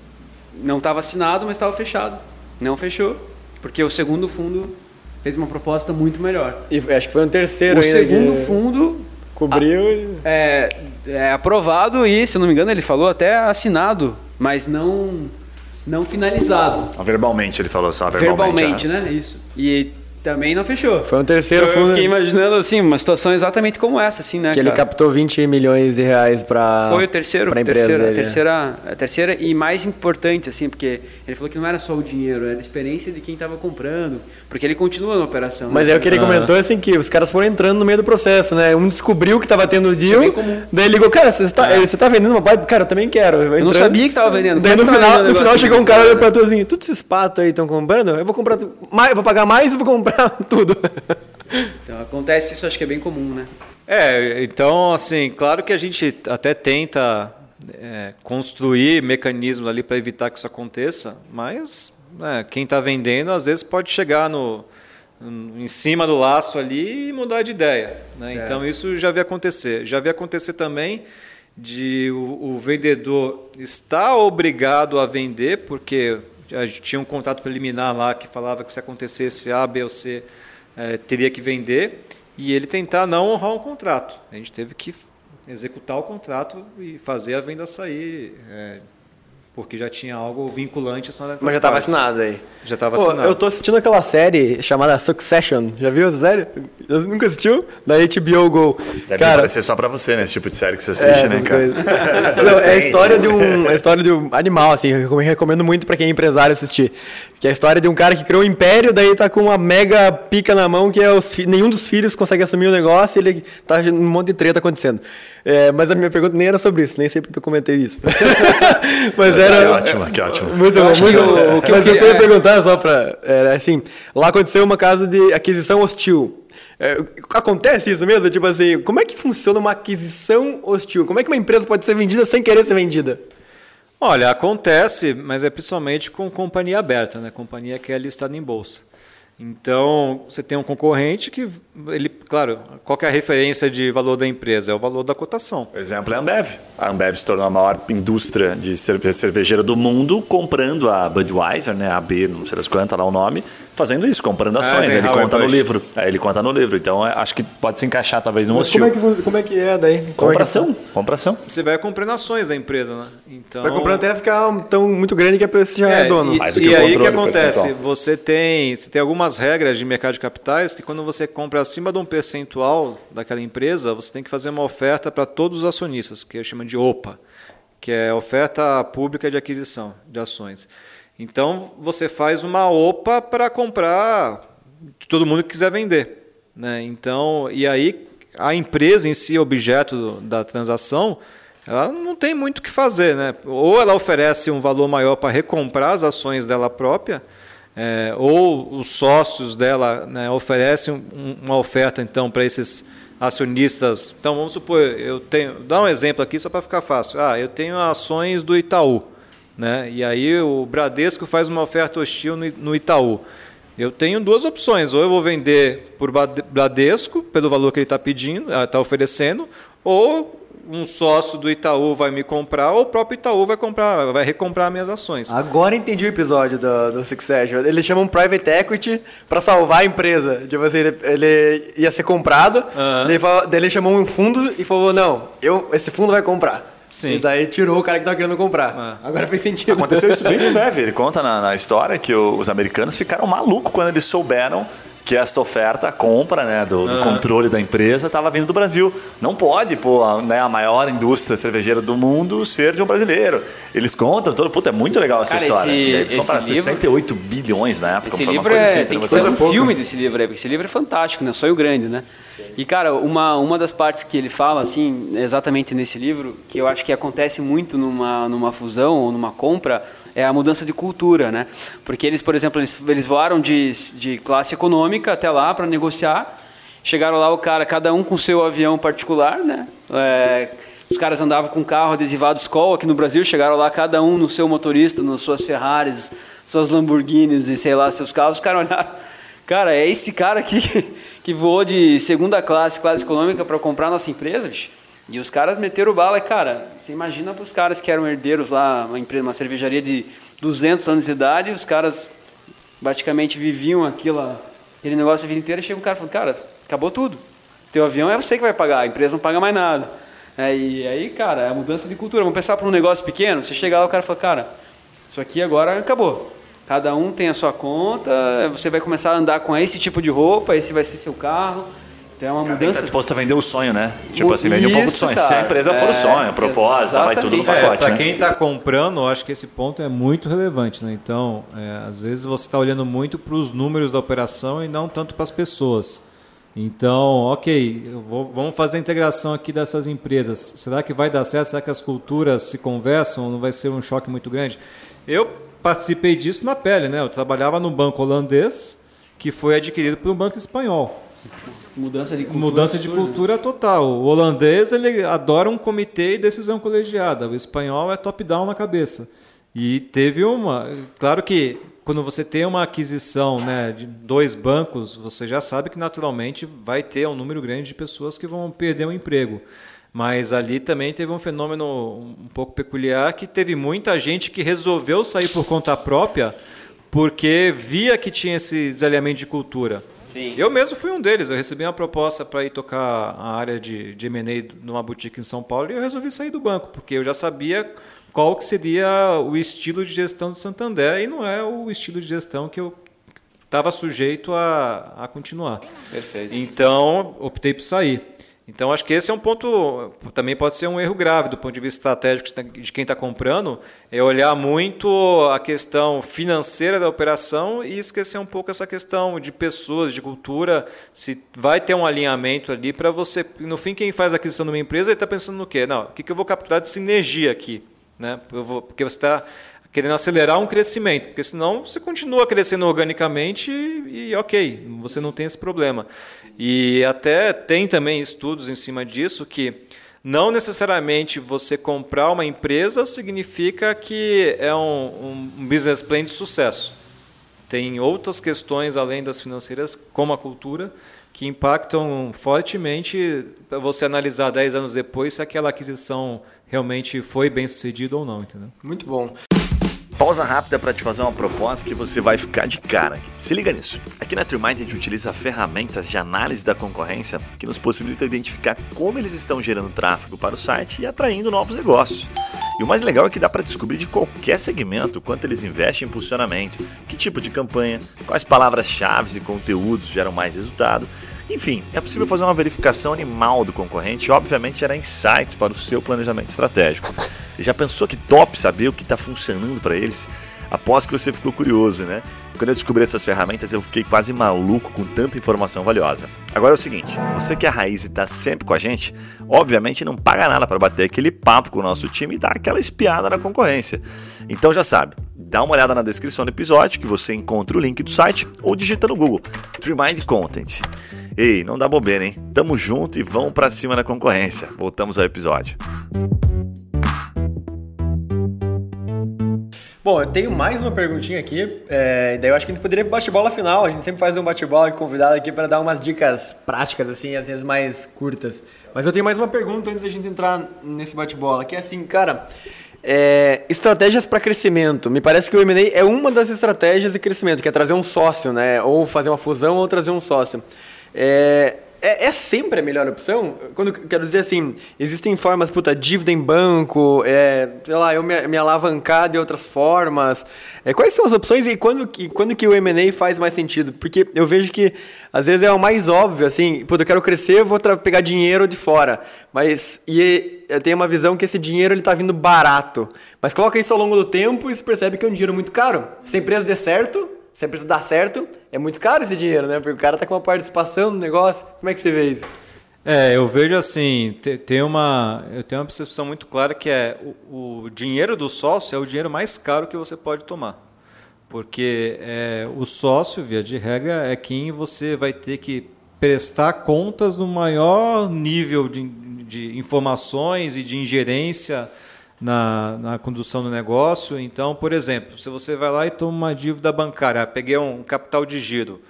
S3: não estava assinado, mas estava fechado. Não fechou, porque o segundo fundo fez uma proposta muito melhor.
S2: E acho que foi um terceiro
S3: O segundo que... fundo
S2: cobriu
S3: a, é, é aprovado e, se não me engano, ele falou até assinado, mas não não finalizado.
S4: Verbalmente ele falou só, verbalmente.
S3: Verbalmente, é. né? Isso. E também não fechou.
S2: Foi um terceiro
S3: eu,
S2: fundo.
S3: Eu fiquei imaginando assim, uma situação exatamente como essa, assim, né?
S2: Que cara? ele captou 20 milhões de reais para
S3: Foi o terceiro, pra empresa terceira, dele, a terceira, a terceira e mais importante, assim, porque ele falou que não era só o dinheiro, era a experiência de quem estava comprando, porque ele continua na operação.
S2: Mas né? é o que ele comentou, assim, que os caras foram entrando no meio do processo, né? Um descobriu que estava tendo deal, é daí ligou, cara, você está, é. você tá vendendo uma parte? Cara, eu também quero. Eu,
S3: eu não sabia que estava vendendo.
S2: Daí no final, no final chegou um cara olhando pra tu assim, tudo esses patos aí estão comprando? Eu vou comprar, mais, eu vou pagar mais e vou comprar tudo.
S3: Então acontece isso, acho que é bem comum, né?
S1: É, então assim, claro que a gente até tenta é, construir mecanismos ali para evitar que isso aconteça, mas é, quem está vendendo às vezes pode chegar no em cima do laço ali e mudar de ideia. Né? Então isso já vi acontecer. Já vi acontecer também de o, o vendedor estar obrigado a vender porque tinha um contrato preliminar lá que falava que se acontecesse A, B ou C é, teria que vender e ele tentar não honrar um contrato. A gente teve que executar o contrato e fazer a venda sair é, porque já tinha algo vinculante
S2: a Mas já estava assinado aí.
S1: Já estava assinado.
S2: Eu tô assistindo aquela série chamada Succession. Já viu essa série? Eu nunca assistiu? Da HBO Go.
S4: Deve cara, parecer só pra você, né? Esse tipo de série que você assiste, é, né, cara?
S2: Não, é a história de um, é a história de um animal, assim. Eu recomendo muito pra quem é empresário assistir. Que é a história de um cara que criou um império, daí tá com uma mega pica na mão, que é os nenhum dos filhos consegue assumir o negócio e ele tá um monte de treta acontecendo. É, mas a minha pergunta nem era sobre isso, nem sei porque eu comentei isso.
S4: mas era. Que ótimo, que ótimo.
S2: Muito bom, muito bom. O que mas eu queria perguntar só pra. Era assim, lá aconteceu uma casa de aquisição hostil. É, acontece isso mesmo? Tipo assim, como é que funciona uma aquisição hostil? Como é que uma empresa pode ser vendida sem querer ser vendida?
S1: Olha, acontece, mas é principalmente com companhia aberta, né? Companhia que é listada em bolsa. Então, você tem um concorrente que, ele, claro, qual é a referência de valor da empresa? É o valor da cotação.
S5: O exemplo é a Ambev. A Ambev se tornou a maior indústria de cervejeira do mundo, comprando a Budweiser, né, a B, não sei das quantas lá o nome, fazendo isso, comprando
S1: Ah,
S5: ações. ele
S1: Eisenhower
S5: conta no livro. É, ele conta no livro. Então, é, acho que pode se encaixar talvez
S2: Mas
S5: hostil.
S2: como é, que, como é que é daí? É que-
S5: Compração. Compração.
S1: Você vai comprando ações da empresa, né? Então,
S2: Vai comprando até ficar tão muito grande que a pessoa já é,
S1: É,
S2: dono.
S1: E,
S5: Mais do
S1: e
S5: que o
S1: aí o que acontece?
S5: percentual.
S1: Você tem, você tem algumas regras de mercado de capitais que quando você compra acima de um percentual daquela empresa, você tem que fazer uma oferta para todos os acionistas, que chama de OPA, que é oferta pública de aquisição de ações. Então você faz uma OPA para comprar de todo mundo que quiser vender. Né? Então, e aí a empresa em si, objeto da transação, ela não tem muito o que fazer. Né? Ou ela oferece um valor maior para recomprar as ações dela própria, é, ou os sócios dela né, oferecem um- uma oferta então para esses acionistas. Então vamos supor, eu tenho, dá um exemplo aqui só para ficar fácil. Ah, eu tenho ações do Itaú, né? E aí o Bradesco faz uma oferta hostil no, no Itaú. Eu tenho duas opções, ou eu vou vender por Bradesco pelo valor que ele está pedindo, está oferecendo, ou um sócio do Itaú vai me comprar, ou o próprio Itaú vai comprar, vai recomprar minhas ações.
S2: Agora entendi o episódio do, do Succession. Eles chamam Private Equity pra salvar a empresa. Tipo assim, ele, ele ia ser comprado, daí, fala- daí ele chamou um fundo e falou, não, eu, esse fundo vai comprar.
S1: Sim.
S2: E daí tirou o cara que tava querendo comprar.
S1: Ah.
S2: Agora fez sentido.
S5: Aconteceu isso bem no Ambev. Ele conta na, na história que o- os americanos ficaram malucos quando eles souberam que essa oferta, a compra né, do, do controle da empresa, estava vindo do Brasil. Não pode, pô, a, né, a maior indústria cervejeira do mundo ser de um brasileiro. Eles contam todo. Puta, é muito legal essa
S3: Cara,
S5: história.
S3: esse-
S5: eles
S3: esse
S5: para
S3: livro-
S5: 68 bilhões na época.
S3: Esse livro
S5: coisa
S3: é,
S5: assim,
S3: tem que ser um
S2: pouca.
S3: filme desse livro aí, porque esse livro é fantástico, né? Sonho grande, né? E, cara, uma, uma das partes que ele fala, assim, exatamente nesse livro, que eu acho que acontece muito numa, numa fusão ou numa compra, é a mudança de cultura, né? Porque eles, por exemplo, eles, eles voaram de, de classe econômica até lá para negociar. Chegaram lá, o cara, cada um com seu avião particular, né? É, os caras andavam com carro adesivado Skoll aqui no Brasil, chegaram lá, cada um no seu motorista, nas suas Ferraris, suas Lamborghinis e sei lá, seus carros. Os caras olharam, cara, é esse cara aqui que voou de segunda classe, classe econômica, para comprar nossa empresa, bicho. E os caras meteram bala, e, cara, você imagina para os caras que eram herdeiros lá, uma, empresa, uma cervejaria de 200 anos de idade, os caras praticamente viviam aquilo, aquele negócio a vida inteira, e chega um cara e fala, cara, acabou tudo. Teu avião é você que vai pagar, a empresa não paga mais nada. É, e aí, cara, é a mudança de cultura. Vamos pensar para um negócio pequeno, você chega lá, o cara fala, cara, isso aqui agora acabou. Cada um tem a sua conta, você vai começar a andar com esse tipo de roupa, esse vai ser seu carro. Então é uma
S5: estar
S3: mudança.
S5: disposto a vender o sonho, né? Tipo
S3: O-
S5: assim, vende um pouco de sonho. Se a empresa for o
S3: É,
S5: sonho, a proposta, vai tudo no
S3: exatamente.
S1: É,
S5: pacote,
S1: para
S5: né?
S1: quem está comprando, eu acho que esse ponto é muito relevante. Né? Então, é, às vezes você está olhando muito para os números da operação e não tanto para as pessoas. Então, ok, eu vou- vamos fazer a integração aqui dessas empresas. Será que vai dar certo? Será que as culturas se conversam? Não vai ser um choque muito grande? Eu participei disso na pele. Né? Eu trabalhava no banco holandês, que foi adquirido por um banco espanhol.
S3: Mudança de cultura.
S1: Mudança de cultura total. O holandês ele adora um comitê e decisão colegiada. O espanhol é top-down na cabeça. E teve uma. Claro que quando você tem uma aquisição né, de dois bancos, você já sabe que naturalmente vai ter um número grande de pessoas que vão perder o emprego. Mas ali também teve um fenômeno um pouco peculiar que teve muita gente que resolveu sair por conta própria porque via que tinha esse desalinhamento de cultura.
S3: Sim.
S1: Eu mesmo fui um deles. Eu recebi uma proposta para ir tocar a área de, de M&A numa boutique em São Paulo e eu resolvi sair do banco, porque eu já sabia qual que seria o estilo de gestão do Santander e não é o estilo de gestão que eu estava sujeito a, a continuar.
S3: Perfeito.
S1: Então, optei por sair. Então, acho que esse é um ponto, também pode ser um erro grave do ponto de vista estratégico de quem está comprando, é olhar muito a questão financeira da operação e esquecer um pouco essa questão de pessoas, de cultura, se vai ter um alinhamento ali para você, no fim, quem faz a aquisição de uma empresa, está pensando no quê? Não, o que, que eu vou capturar de sinergia aqui? Né? Eu vou, porque você está querendo acelerar um crescimento, porque senão você continua crescendo organicamente e, e, ok, você não tem esse problema. E até tem também estudos em cima disso que Não necessariamente você comprar uma empresa significa que é um, um business plan de sucesso. Tem outras questões além das financeiras, como a cultura, que impactam fortemente para você analisar 10 anos depois se aquela aquisição realmente foi bem sucedida ou não, entendeu?
S2: Muito bom.
S5: Pausa rápida para te fazer uma proposta que você vai ficar de cara. Se liga nisso. Aqui na TreeMind a gente utiliza ferramentas de análise da concorrência que nos possibilitam identificar como eles estão gerando tráfego para o site e atraindo novos negócios. E o mais legal é que dá para descobrir de qualquer segmento quanto eles investem em posicionamento, que tipo de campanha, quais palavras-chave e conteúdos geram mais resultado. Enfim, é possível fazer uma verificação animal do concorrente e, obviamente, gerar insights para o seu planejamento estratégico. Já pensou que top saber o que está funcionando para eles? Após que você ficou curioso, né? Quando eu descobri essas ferramentas, eu fiquei quase maluco com tanta informação valiosa. Agora é o seguinte: você que é a raiz e está sempre com a gente, obviamente não paga nada para bater aquele papo com o nosso time e dar aquela espiada na concorrência. Então já sabe, dá uma olhada na descrição do episódio que você encontra o link do site ou digita no Google Trimind Content. Ei, não dá bobeira, hein? Tamo junto e vamos para cima na concorrência. Voltamos ao episódio.
S2: Bom, eu tenho mais uma perguntinha aqui, é, daí eu acho que a gente poderia bate-bola final. A gente sempre faz um bate-bola convidado aqui para dar umas dicas práticas, assim, às vezes mais curtas. Mas eu tenho mais uma pergunta antes da gente entrar nesse bate-bola, que é assim, cara, é, estratégias para crescimento. Me parece que o M&A é uma das estratégias de crescimento, que é trazer um sócio, né? Ou fazer uma fusão ou trazer um sócio. É, é, é, sempre a melhor opção? Quando quero dizer assim, existem formas, puta, dívida em banco, é, sei lá, eu me, me alavancar de outras formas. É, quais são as opções e quando, que, quando que o M&A faz mais sentido? Porque eu vejo que às vezes é o mais óbvio, assim, puta, eu quero crescer, eu vou pegar dinheiro de fora. Mas e eu tenho uma visão que esse dinheiro ele tá vindo barato. Mas coloca isso ao longo do tempo e se percebe que é um dinheiro muito caro. Se a empresa der certo, se a empresa dar certo, é muito caro esse dinheiro, né? Porque o cara tá com uma participação no negócio. Como é que você vê isso?
S1: É, eu vejo assim, tem uma, eu tenho uma percepção muito clara que é o, o dinheiro do sócio é o dinheiro mais caro que você pode tomar. Porque é, o sócio, via de regra, é quem você vai ter que prestar contas no maior nível de, de informações e de ingerência na, na condução do negócio. Então, por exemplo, se você vai lá e toma uma dívida bancária, ah, peguei um capital de giro.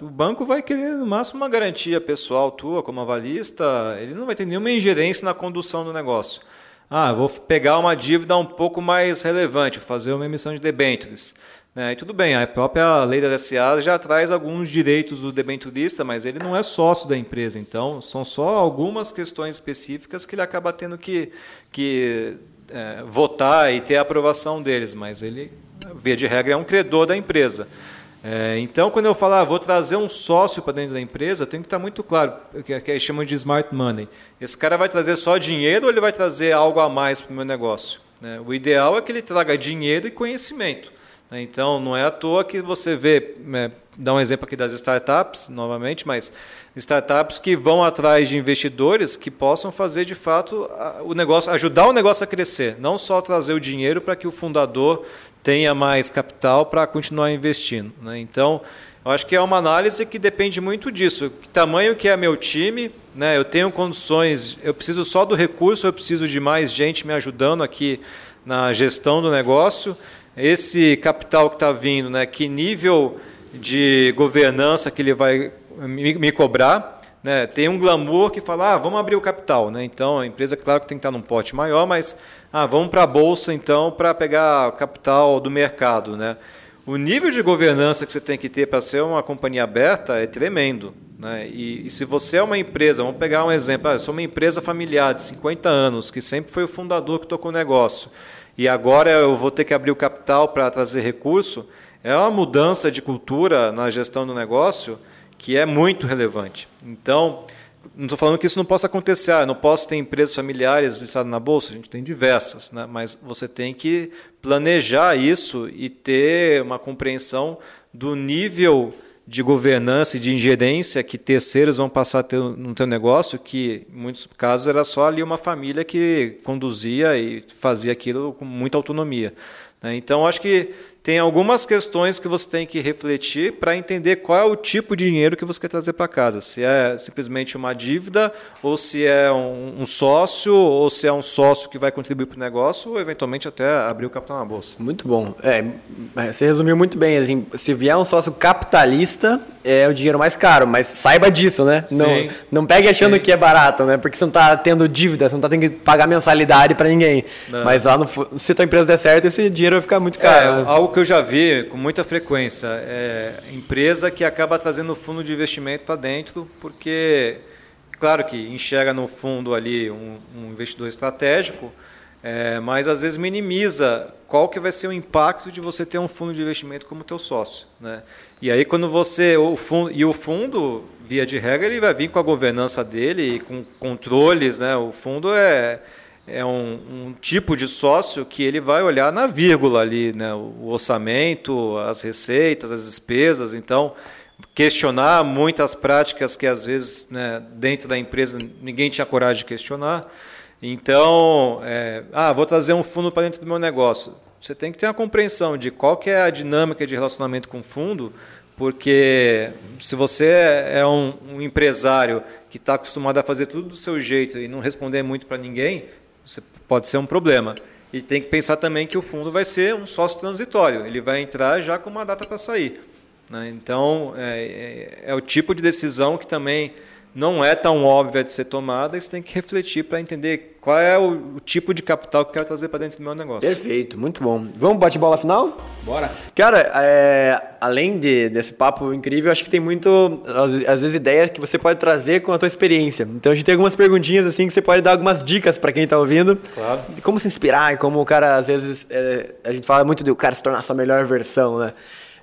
S1: O banco vai querer no máximo uma garantia pessoal tua como avalista, ele não vai ter nenhuma ingerência na condução do negócio. Ah, vou pegar uma dívida um pouco mais relevante, fazer uma emissão de debêntures. Né? E tudo bem, a própria lei da SA já traz alguns direitos do debenturista, mas ele não é sócio da empresa, então são só algumas questões específicas que ele acaba tendo que, que é, votar e ter a aprovação deles, mas ele, via de regra, é um credor da empresa. É, então, quando eu falar, ah, vou trazer um sócio para dentro da empresa, tem que estar muito claro, que, que chamam de smart money. Esse cara vai trazer só dinheiro ou ele vai trazer algo a mais para o meu negócio? Né? O ideal é que ele traga dinheiro e conhecimento. Né? Então, não é à toa que você vê, né, dá um exemplo aqui das startups, novamente, mas startups que vão atrás de investidores que possam fazer de fato o negócio, ajudar o negócio a crescer, não só trazer o dinheiro para que o fundador tenha mais capital para continuar investindo. Né? Então, eu acho que é uma análise que depende muito disso. Que tamanho que é meu time, né? Eu tenho condições, eu preciso só do recurso, eu preciso de mais gente me ajudando aqui na gestão do negócio. Esse capital que está vindo, né? Que nível de governança que ele vai me, me cobrar? Né? Tem um glamour que fala, ah, vamos abrir o capital, né? Então a empresa, claro que tem que estar num pote maior, mas ah, vamos para a bolsa então para pegar o capital do mercado, né? O nível de governança que você tem que ter para ser uma companhia aberta é tremendo. Né? E, e, se você é uma empresa, vamos pegar um exemplo, ah, eu sou uma empresa familiar de 50 anos, que sempre foi o fundador que tocou o negócio, e agora eu vou ter que abrir o capital para trazer recurso, é uma mudança de cultura na gestão do negócio que é muito relevante. Então, não estou falando que isso não possa acontecer. Ah, não posso ter empresas familiares listadas na bolsa. A gente tem diversas, né? mas você tem que planejar isso e ter uma compreensão do nível de governança e de ingerência que terceiros vão passar no teu negócio, que em muitos casos era só ali uma família que conduzia e fazia aquilo com muita autonomia. Né? Então, acho que tem algumas questões que você tem que refletir para entender qual é o tipo de dinheiro que você quer trazer para casa. Se é simplesmente uma dívida, ou se é um, um, sócio, ou se é um sócio que vai contribuir para o negócio, ou eventualmente até abrir o capital na bolsa.
S2: Muito bom. É, você resumiu muito bem. Assim, se vier um sócio capitalista, é o dinheiro mais caro, mas saiba disso, né? Não, Sim. não pegue achando Sim. que é barato, né? Porque você não está tendo dívida, você não está tendo que pagar mensalidade para ninguém. Não. Mas lá no, se a tua empresa der certo, esse dinheiro vai ficar muito caro.
S1: É, né? algo que eu já vi com muita frequência é empresa que acaba trazendo fundo de investimento para dentro, porque claro que enxerga no fundo ali um, um investidor estratégico, é, mas às vezes minimiza qual que vai ser o impacto de você ter um fundo de investimento como teu sócio, né? E aí quando você o fundo e o fundo via de regra ele vai vir com a governança dele, com controles, né? O fundo é é um, um, tipo de sócio que ele vai olhar na vírgula ali, né? O orçamento, as receitas, as despesas, então questionar muitas práticas que às vezes né, dentro da empresa ninguém tinha coragem de questionar. Então, é, ah, vou trazer um fundo para dentro do meu negócio. Você tem que ter uma compreensão de qual que é a dinâmica de relacionamento com o fundo, porque se você é um, um empresário que está acostumado a fazer tudo do seu jeito e não responder muito para ninguém, você pode ser um problema. E tem que pensar também que o fundo vai ser um sócio transitório, ele vai entrar já com uma data para sair. Né? Então, é, é, é o tipo de decisão que também não é tão óbvia de ser tomada e você tem que refletir para entender qual é o, o, tipo de capital que eu quero trazer para dentro do meu negócio.
S2: Perfeito, muito bom. Vamos bate-bola final?
S3: Bora.
S2: Cara, é, além de, desse papo incrível, acho que tem muito, às, às, vezes, ideias que você pode trazer com a tua experiência. Então a gente tem algumas perguntinhas assim que você pode dar algumas dicas para quem está ouvindo.
S1: Claro.
S2: De como se inspirar e como o cara, às vezes, é, a gente fala muito do cara se tornar a sua melhor versão, né?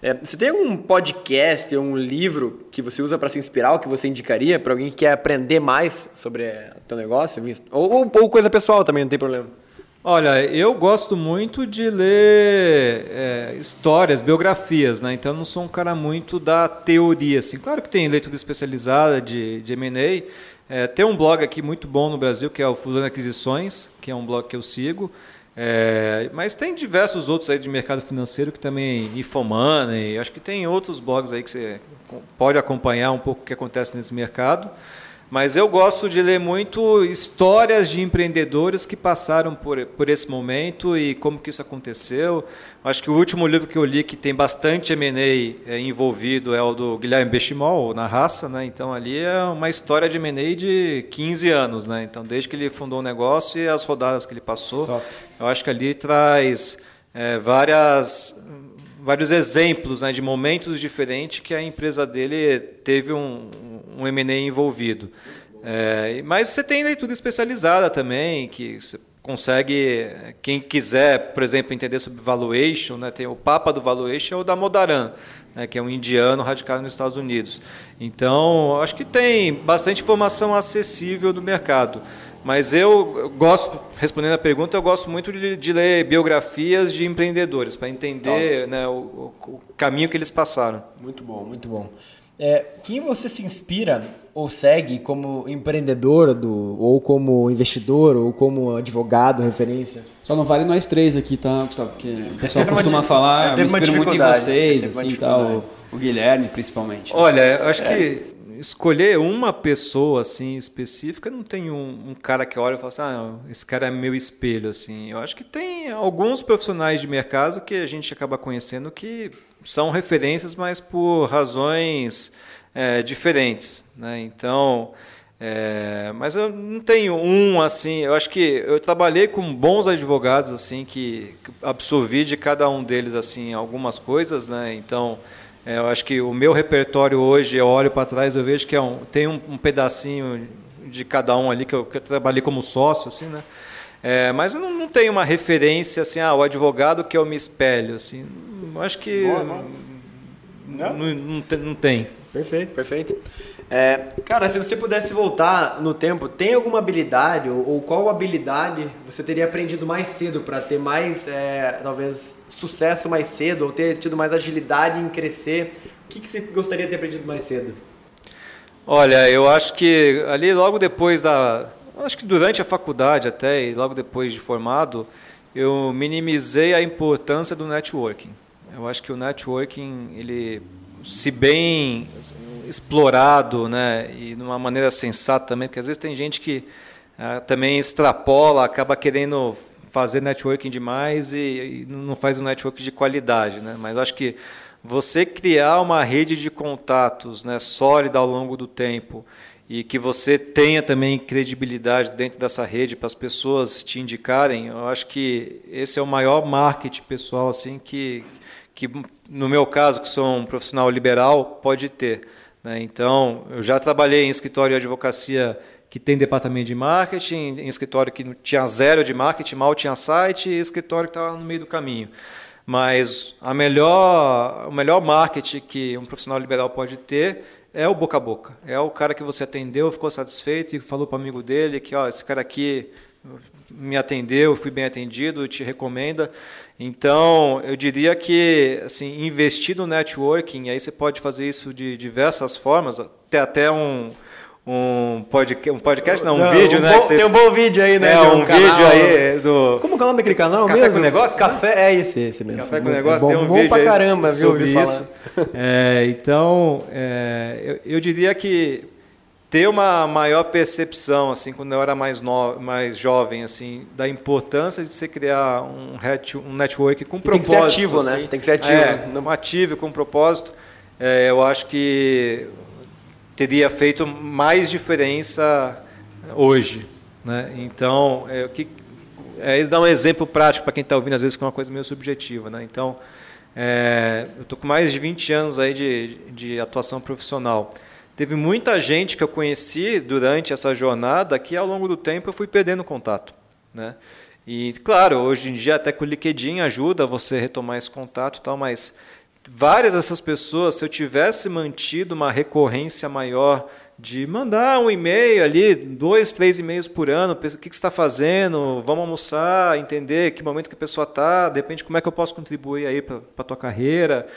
S2: É, você tem algum podcast, um livro que você usa para se inspirar, ou que você indicaria para alguém que quer aprender mais sobre o teu negócio? Ou, ou, ou, coisa pessoal também, não tem problema.
S1: Olha, eu gosto muito de ler é, histórias, biografias, né? Então eu não sou um cara muito da teoria, assim. Claro que tem leitura especializada de, de M&A. É, tem um blog aqui muito bom no Brasil que é o Fusão Aquisições, que é um blog que eu sigo. É, mas tem diversos outros aí de mercado financeiro que também Infomoney, acho que tem outros blogs aí que você pode acompanhar um pouco o que acontece nesse mercado. Mas eu gosto de ler muito histórias de empreendedores que passaram por, por esse momento e como que isso aconteceu. Acho que o último livro que eu li que tem bastante M&A é, envolvido é o do Guilherme Bechimol, Na Raça. Né? Então ali é uma história de M&A de 15 anos. Né? Então desde que ele fundou o negócio e as rodadas que ele passou. Top. Eu acho que ali traz é, várias vários exemplos né, de momentos diferentes que a empresa dele teve um, um M&A envolvido. É, mas você tem leitura especializada também, que você consegue, quem quiser, por exemplo, entender sobre valuation, né, tem o Papa do Valuation é o da Modaran, né, que é um indiano radicado nos Estados Unidos. Então, acho que tem bastante informação acessível do mercado. Mas eu gosto, respondendo a pergunta, eu gosto muito de, de ler biografias de empreendedores, para entender né, o, o, caminho que eles passaram.
S2: Muito bom, muito bom. É, quem você se inspira ou segue como empreendedor do, ou como investidor ou como advogado, referência?
S3: Só não vale nós três aqui, tá, Gustavo? Porque o pessoal é costuma falar, é eu me inspiro muito em vocês, é assim, tal, o, o Guilherme principalmente.
S1: Olha, eu acho é. que escolher uma pessoa assim específica, não tem um, um, cara que olha e fala assim, ah, esse cara é meu espelho assim. Eu acho que tem alguns profissionais de mercado que a gente acaba conhecendo que são referências, mas por razões é, diferentes, né? Então, é, mas eu não tenho um assim. Eu acho que eu trabalhei com bons advogados assim que, que absorvi de cada um deles assim algumas coisas, né? Então é, eu acho que o meu repertório hoje, eu olho para trás, eu vejo que é um, tem um, um, pedacinho de cada um ali que eu, que eu trabalhei como sócio, assim, né? É, mas eu não, não tenho uma referência assim, ah, o advogado que eu me espelho, assim. Eu acho que Boa, não, não, não, não tem.
S2: Perfeito, perfeito. É, cara, se você pudesse voltar no tempo, tem alguma habilidade ou, ou qual habilidade você teria aprendido mais cedo para ter mais, é, talvez, sucesso mais cedo ou ter tido mais agilidade em crescer? O que, que você gostaria de ter aprendido mais cedo?
S1: Olha, eu acho que ali logo depois da, acho que durante a faculdade até e logo depois de formado, eu minimizei a importância do networking. Eu acho que o networking, ele, se bem explorado, né, e de uma maneira sensata também, porque às vezes tem gente que ah, também extrapola, acaba querendo fazer networking demais e, e não faz um networking de qualidade, né? Mas eu acho que você criar uma rede de contatos, né, sólida ao longo do tempo e que você tenha também credibilidade dentro dessa rede para as pessoas te indicarem, eu acho que esse é o maior marketing pessoal assim que que no meu caso que sou um profissional liberal pode ter, né? Então eu já trabalhei em escritório de advocacia que tem departamento de marketing, em escritório que tinha zero de marketing, mal tinha site, e escritório que estava no meio do caminho. Mas a melhor, o melhor marketing que um profissional liberal pode ter é o boca a boca. É o cara que você atendeu, ficou satisfeito e falou para o amigo dele que ó, esse cara aqui me atendeu, fui bem atendido, te recomenda. Então, eu diria que assim, investir no networking, aí você pode fazer isso de diversas formas, até até um um podcast, um podcast não, um não, vídeo,
S2: um
S1: né?
S2: Bom, você... Tem um bom vídeo aí, né?
S1: É, um, um vídeo aí do...
S2: Como é o nome daquele canal
S1: Café
S2: mesmo?
S1: com Negócio?
S2: Café,
S1: né?
S2: é esse, esse mesmo.
S1: Café com Negócio,
S2: bom,
S1: tem um
S2: bom
S1: vídeo
S2: pra caramba, viu?
S1: sobre isso. É, então, é, eu, eu, diria que ter uma maior percepção, assim, quando eu era mais, no, mais jovem, assim, da importância de você criar um, um network com propósito.
S2: Tem que ser ativo,
S1: assim,
S2: né? Tem que ser ativo.
S1: É, um ativo com propósito. É, eu acho que teria feito mais diferença hoje. Né? Então, é, que, é, dar um exemplo prático para quem está ouvindo, às vezes, que é uma coisa meio subjetiva. Né? Então, é, eu estou com mais de 20 anos aí de, de atuação profissional. Teve muita gente que eu conheci durante essa jornada que, ao longo do tempo, eu fui perdendo contato. Né? E, claro, hoje em dia, até com o LinkedIn ajuda você a retomar esse contato, tal, mas várias dessas pessoas, se eu tivesse mantido uma recorrência maior de mandar um e-mail ali, dois, três e-mails por ano, o que, que você está fazendo, vamos almoçar, entender que momento que a pessoa está, depende como é que eu posso contribuir aí para a tua carreira.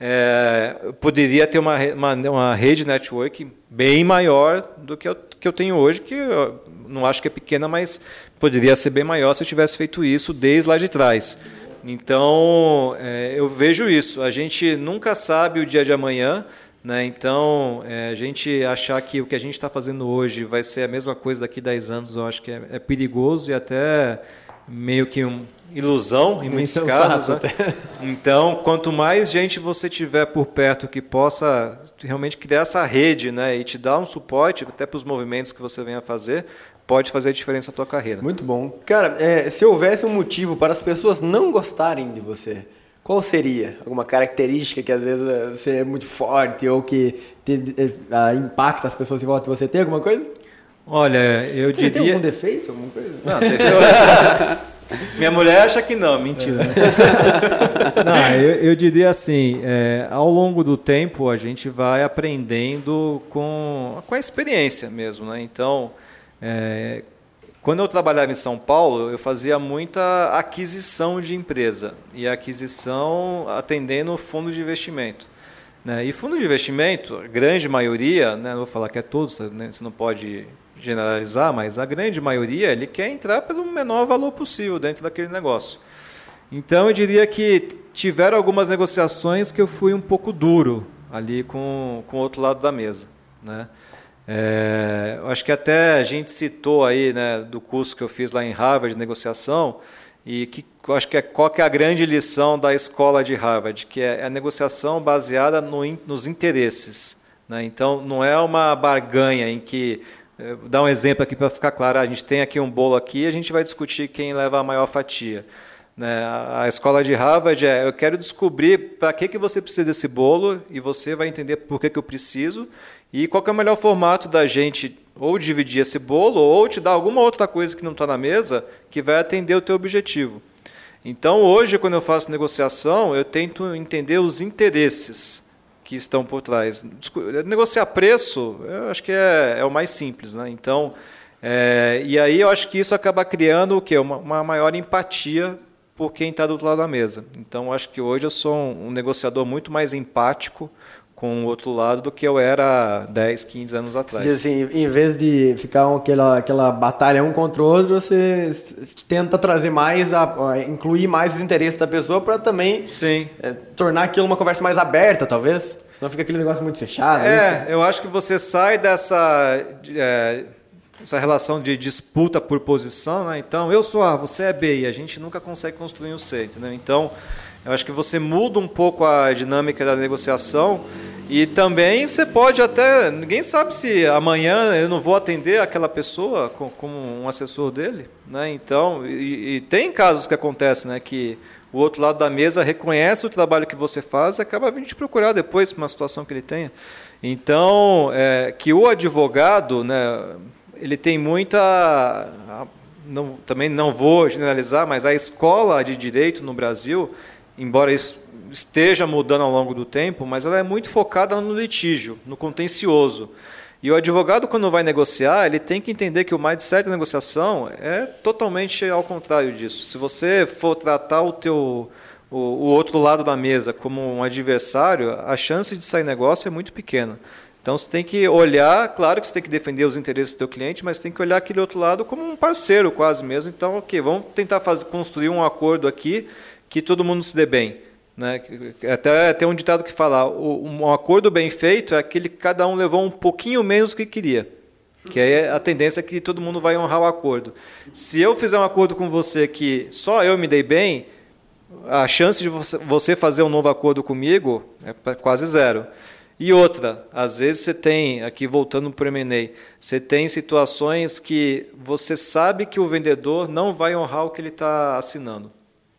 S1: É, poderia ter uma, uma, uma rede network bem maior do que eu, que eu tenho hoje, que eu não acho que é pequena, mas poderia ser bem maior se eu tivesse feito isso desde lá de trás. Então, é, eu vejo isso. A gente nunca sabe o dia de amanhã, né? então é, a gente achar que o que a gente está fazendo hoje vai ser a mesma coisa daqui a 10 anos, eu acho que é, é perigoso e até meio que uma ilusão em muitos casos. Né? Então, quanto mais gente você tiver por perto que possa realmente criar essa rede né? e te dar um suporte até para os movimentos que você venha fazer, pode fazer a diferença na tua carreira.
S2: Muito bom. Cara, é, se houvesse um motivo para as pessoas não gostarem de você, qual seria? Alguma característica que às vezes você é muito forte ou que te, uh, impacta as pessoas em volta de você? Tem alguma coisa?
S1: Olha, eu você
S2: diria... Tem algum defeito? Alguma coisa?
S1: Não. Minha mulher acha que não, mentira. É. não, eu, eu, diria assim, é, ao longo do tempo a gente vai aprendendo com, com a experiência mesmo, né? Então, é, quando eu trabalhava em São Paulo, eu fazia muita aquisição de empresa e aquisição atendendo fundo de investimento. Né? E fundo de investimento, a grande maioria, né, não vou falar que é todos, né, você não pode generalizar, mas a grande maioria ele quer entrar pelo menor valor possível dentro daquele negócio. Então eu diria que tiveram algumas negociações que eu fui um pouco duro ali com, com o outro lado da mesa. Né? É, acho que até a gente citou aí né, do curso que eu fiz lá em Harvard de negociação e que acho que é qual que é a grande lição da escola de Harvard, que é a negociação baseada no, nos interesses. Né? Então não é uma barganha em que é, dar um exemplo aqui para ficar claro, a gente tem aqui um bolo aqui, a gente vai discutir quem leva a maior fatia. Né? A escola de Harvard é, eu quero descobrir para que, que você precisa desse bolo e você vai entender por que, que eu preciso e qual é o melhor formato da gente ou dividir esse bolo ou te dar alguma outra coisa que não está na mesa que vai atender o teu objetivo. Então hoje, quando eu faço negociação, eu tento entender os interesses que estão por trás. Negociar preço, eu acho que é, é o mais simples. Né? Então, é, e aí eu acho que isso acaba criando o quê? Uma, uma maior empatia por quem está do outro lado da mesa. Então, acho que hoje eu sou um, um negociador muito mais empático com o outro lado do que eu era 10, 15 anos atrás.
S2: E assim, em vez de ficar aquela, aquela batalha um contra o outro, você tenta trazer mais, a, a incluir mais os interesses da pessoa para também
S1: Sim.
S2: É, tornar aquilo uma conversa mais aberta, talvez. Senão fica aquele negócio muito fechado.
S1: É, isso. eu acho que você sai dessa é, essa relação de disputa por posição, né? Então, eu sou A, você é B, e a gente nunca consegue construir um C, entendeu? Então, eu acho que você muda um pouco a dinâmica da negociação e também você pode até. Ninguém sabe se amanhã eu não vou atender aquela pessoa como um assessor dele. Né? Então, e, e, tem casos que acontecem, né? Que o outro lado da mesa reconhece o trabalho que você faz e acaba vindo te procurar depois para uma situação que ele tenha. Então, é, que o advogado, né, ele tem muita. Não, também não vou generalizar, mas a escola de direito no Brasil, embora isso esteja mudando ao longo do tempo, mas ela é muito focada no litígio, no contencioso. E o advogado, quando vai negociar, ele tem que entender que o mindset da negociação é totalmente ao contrário disso. Se você for tratar o teu o, o outro lado da mesa como um adversário, a chance de sair negócio é muito pequena. Então você tem que olhar, claro que você tem que defender os interesses do teu cliente, mas tem que olhar aquele outro lado como um parceiro quase mesmo. Então, ok, vamos tentar fazer, construir um acordo aqui que todo mundo se dê bem. Né? Até tem um ditado que fala: um acordo bem feito é aquele que cada um levou um pouquinho menos do que queria. Que é a tendência que todo mundo vai honrar o acordo. Se eu fizer um acordo com você que só eu me dei bem, a chance de você fazer um novo acordo comigo é quase zero. E outra, às vezes você tem, aqui voltando para o M&A, você tem situações que você sabe que o vendedor não vai honrar o que ele está assinando.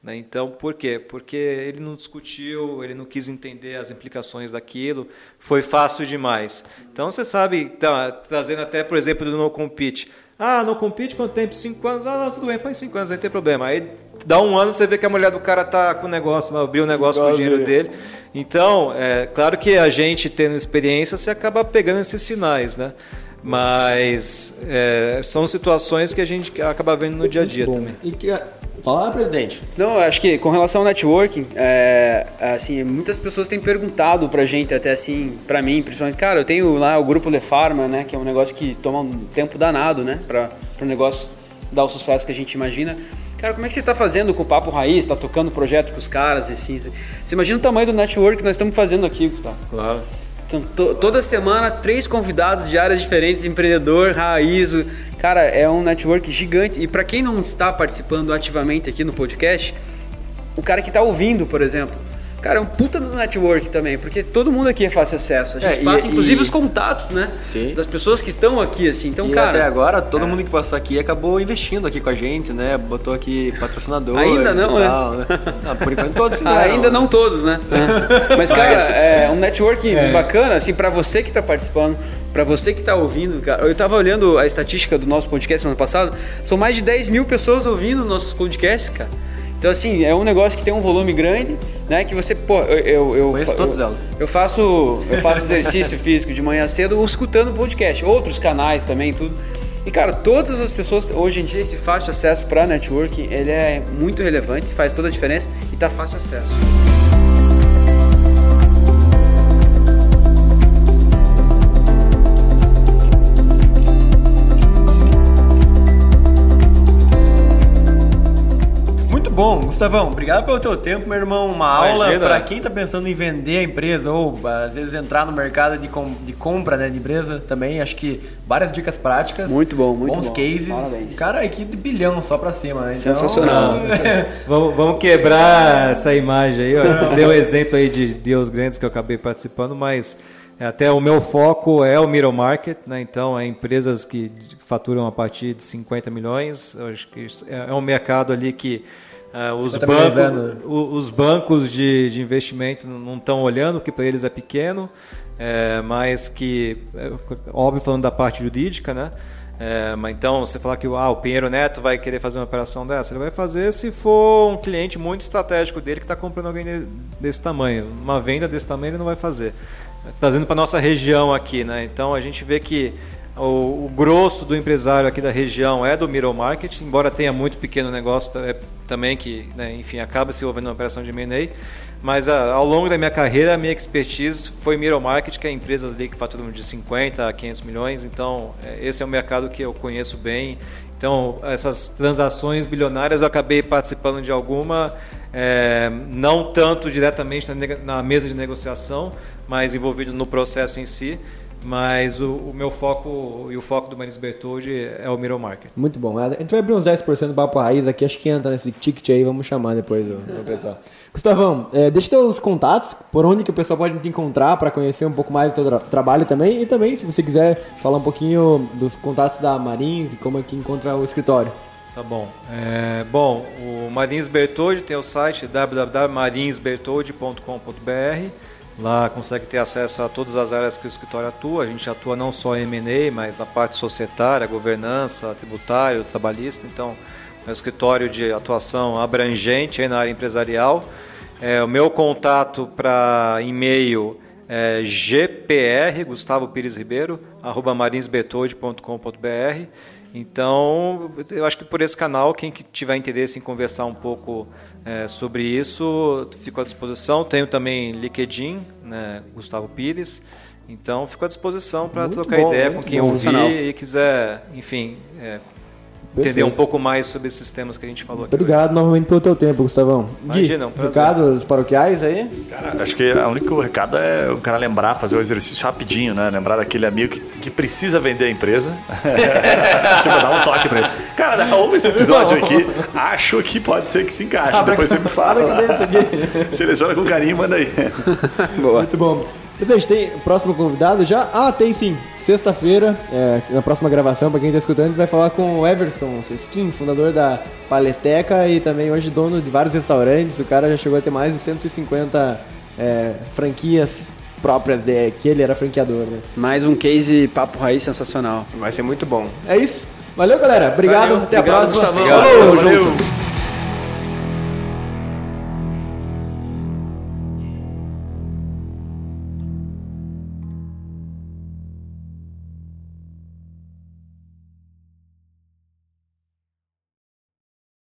S1: Né? Então, por quê? Porque ele não discutiu, ele não quis entender as implicações daquilo, foi fácil demais. Então, você sabe, tá, trazendo até, por exemplo, do no compete. Ah, no compete quanto tempo? Cinco anos? Ah, não, tudo bem, põe cinco anos, não tem problema. Aí dá um ano, você vê que a mulher do cara tá com o negócio, abriu o negócio com o dinheiro dele. Então, é claro que a gente tendo experiência, você acaba pegando esses sinais, né? Mas é, são situações que a gente acaba vendo no dia a dia também.
S2: E que Fala, presidente.
S3: Não, acho que com relação ao networking, é, assim, muitas pessoas têm perguntado pra gente, até assim, pra mim, principalmente, cara, eu tenho lá o grupo Le Pharma, né, que é um negócio que toma um tempo danado, né, pra, pro negócio dar o sucesso que a gente imagina. Cara, como é que você está fazendo com o Papo Raiz? Está tocando projeto com os caras, assim, Você imagina o tamanho do network que nós estamos fazendo aqui, Gustavo.
S1: Claro.
S3: Então, to, toda semana, três convidados de áreas diferentes, empreendedor, raiz. Cara, é um network gigante. E para quem não está participando ativamente aqui no podcast, o cara que está ouvindo, por exemplo, Cara, é um puta do network também, porque todo mundo aqui é fácil acesso. A gente é, passa, e, inclusive, e... os contatos, né? Sim. Das pessoas que estão aqui, assim. Então,
S2: e
S3: cara.
S2: Até agora, todo é. mundo que passou aqui acabou investindo aqui com a gente, né? Botou aqui patrocinador.
S3: Ainda não, né?
S2: Tal, né? Não, por enquanto todos fizeram.
S3: Ainda não todos, né? Mas, cara, é um network é. bacana, assim, para você que tá participando, para você que tá ouvindo, cara. Eu tava olhando a estatística do nosso podcast semana passada, são mais de 10 mil pessoas ouvindo nossos podcasts, cara. Então, assim, é um negócio que tem um volume grande, né? Que você, pô, eu. eu, eu
S2: Conheço todas
S3: eu,
S2: elas.
S3: Eu faço, eu faço exercício físico de manhã cedo escutando podcast, outros canais também, tudo. E, cara, todas as pessoas, hoje em dia, esse fácil acesso para networking, ele é muito relevante, faz toda a diferença e tá fácil acesso.
S2: Bom, Gustavão, obrigado pelo teu tempo, meu irmão. Uma aula para quem tá pensando em vender a empresa ou às vezes entrar no mercado de, com, de compra né, de empresa também. Acho que várias dicas práticas.
S3: Muito bom, muito
S2: bons
S3: bom.
S2: cases. Parabéns. Cara, aqui de bilhão só para cima, né?
S3: Então, Sensacional.
S1: vamos, vamos quebrar essa imagem aí. Eu dei um exemplo aí de Deus Grandes que eu acabei participando, mas até o meu foco é o middle market, né? então é empresas que faturam a partir de 50 milhões. Eu acho que é um mercado ali que Uh, os, bancos, os bancos de, de investimento não estão olhando, que para eles é pequeno, é, mas que, é, óbvio, falando da parte jurídica, né? É, mas então, você falar que ah, o Pinheiro Neto vai querer fazer uma operação dessa, ele vai fazer se for um cliente muito estratégico dele que está comprando alguém desse tamanho. Uma venda desse tamanho ele não vai fazer. Trazendo para nossa região aqui, né? Então a gente vê que o, o, grosso do empresário aqui da região é do middle market, embora tenha muito pequeno negócio é, também que, né, enfim, acaba se envolvendo uma operação de M&A, Mas a, ao longo da minha carreira, a minha expertise foi middle market, que é empresas ali que faturam de 50 a 500 milhões. Então, é, esse é um mercado que eu conheço bem. Então, essas transações bilionárias eu acabei participando de alguma, é, não tanto diretamente na, na, mesa de negociação, mas envolvido no processo em si. Mas o, o, meu foco e o foco do Maris Bertoldi é o middle market.
S2: Muito bom. A gente vai abrir uns 10% do papo raiz aqui, acho que entra nesse ticket aí, vamos chamar depois o, o pessoal. Gustavão, é, deixa teus contatos, por onde que o pessoal pode te encontrar para conhecer um pouco mais do teu tra trabalho também. E também, se você quiser falar um pouquinho dos contatos da Marins e como é que encontra o escritório.
S1: Tá bom. É, bom, o Marins Bertoldi tem o site www.marinsbertoldi.com.br Lá consegue ter acesso a todas as áreas que o escritório atua. A gente atua não só em M&A, mas na parte societária, governança, tributário, trabalhista. Então, é um escritório de atuação abrangente na área empresarial. É, o meu contato para e-mail é gpr, Gustavo Pires Ribeiro, arroba marinsbetode.com.br. Então, eu acho que por esse canal, quem tiver interesse em conversar um pouco é, sobre isso, fico à disposição. Tenho também LinkedIn, né, Gustavo Pires. Então, fico à disposição para trocar bom, ideia com quem ouvir e quiser, enfim, é, entender um pouco mais sobre esses temas que a gente falou aqui.
S2: Obrigado hoje. novamente pelo teu tempo, Gustavão. Imagina, um recados paroquiais aí?
S5: Cara, acho que o único recado é o cara lembrar, fazer o exercício rapidinho, né? Lembrar daquele amigo que, que precisa vender a empresa. tipo, dar um toque pra ele. Cara, ouve esse episódio aqui, acho que pode ser que se encaixe. Depois você me fala. Seleciona com carinho e manda aí.
S2: Boa. Muito bom. Mas a gente tem o próximo convidado já? Ah, tem sim. Sexta-feira, é, na próxima gravação, para quem está escutando, a gente vai falar com o Everson Seskin, fundador da Paleteca e também hoje dono de vários restaurantes. O cara já chegou a ter mais de 150 é, franquias próprias de que ele era franqueador, né?
S3: Mais um case papo raiz sensacional.
S2: Vai ser muito bom. É isso. Valeu, galera. Obrigado. Valeu. Até Obrigado, a próxima.
S3: Gustavo. Valeu. Valeu.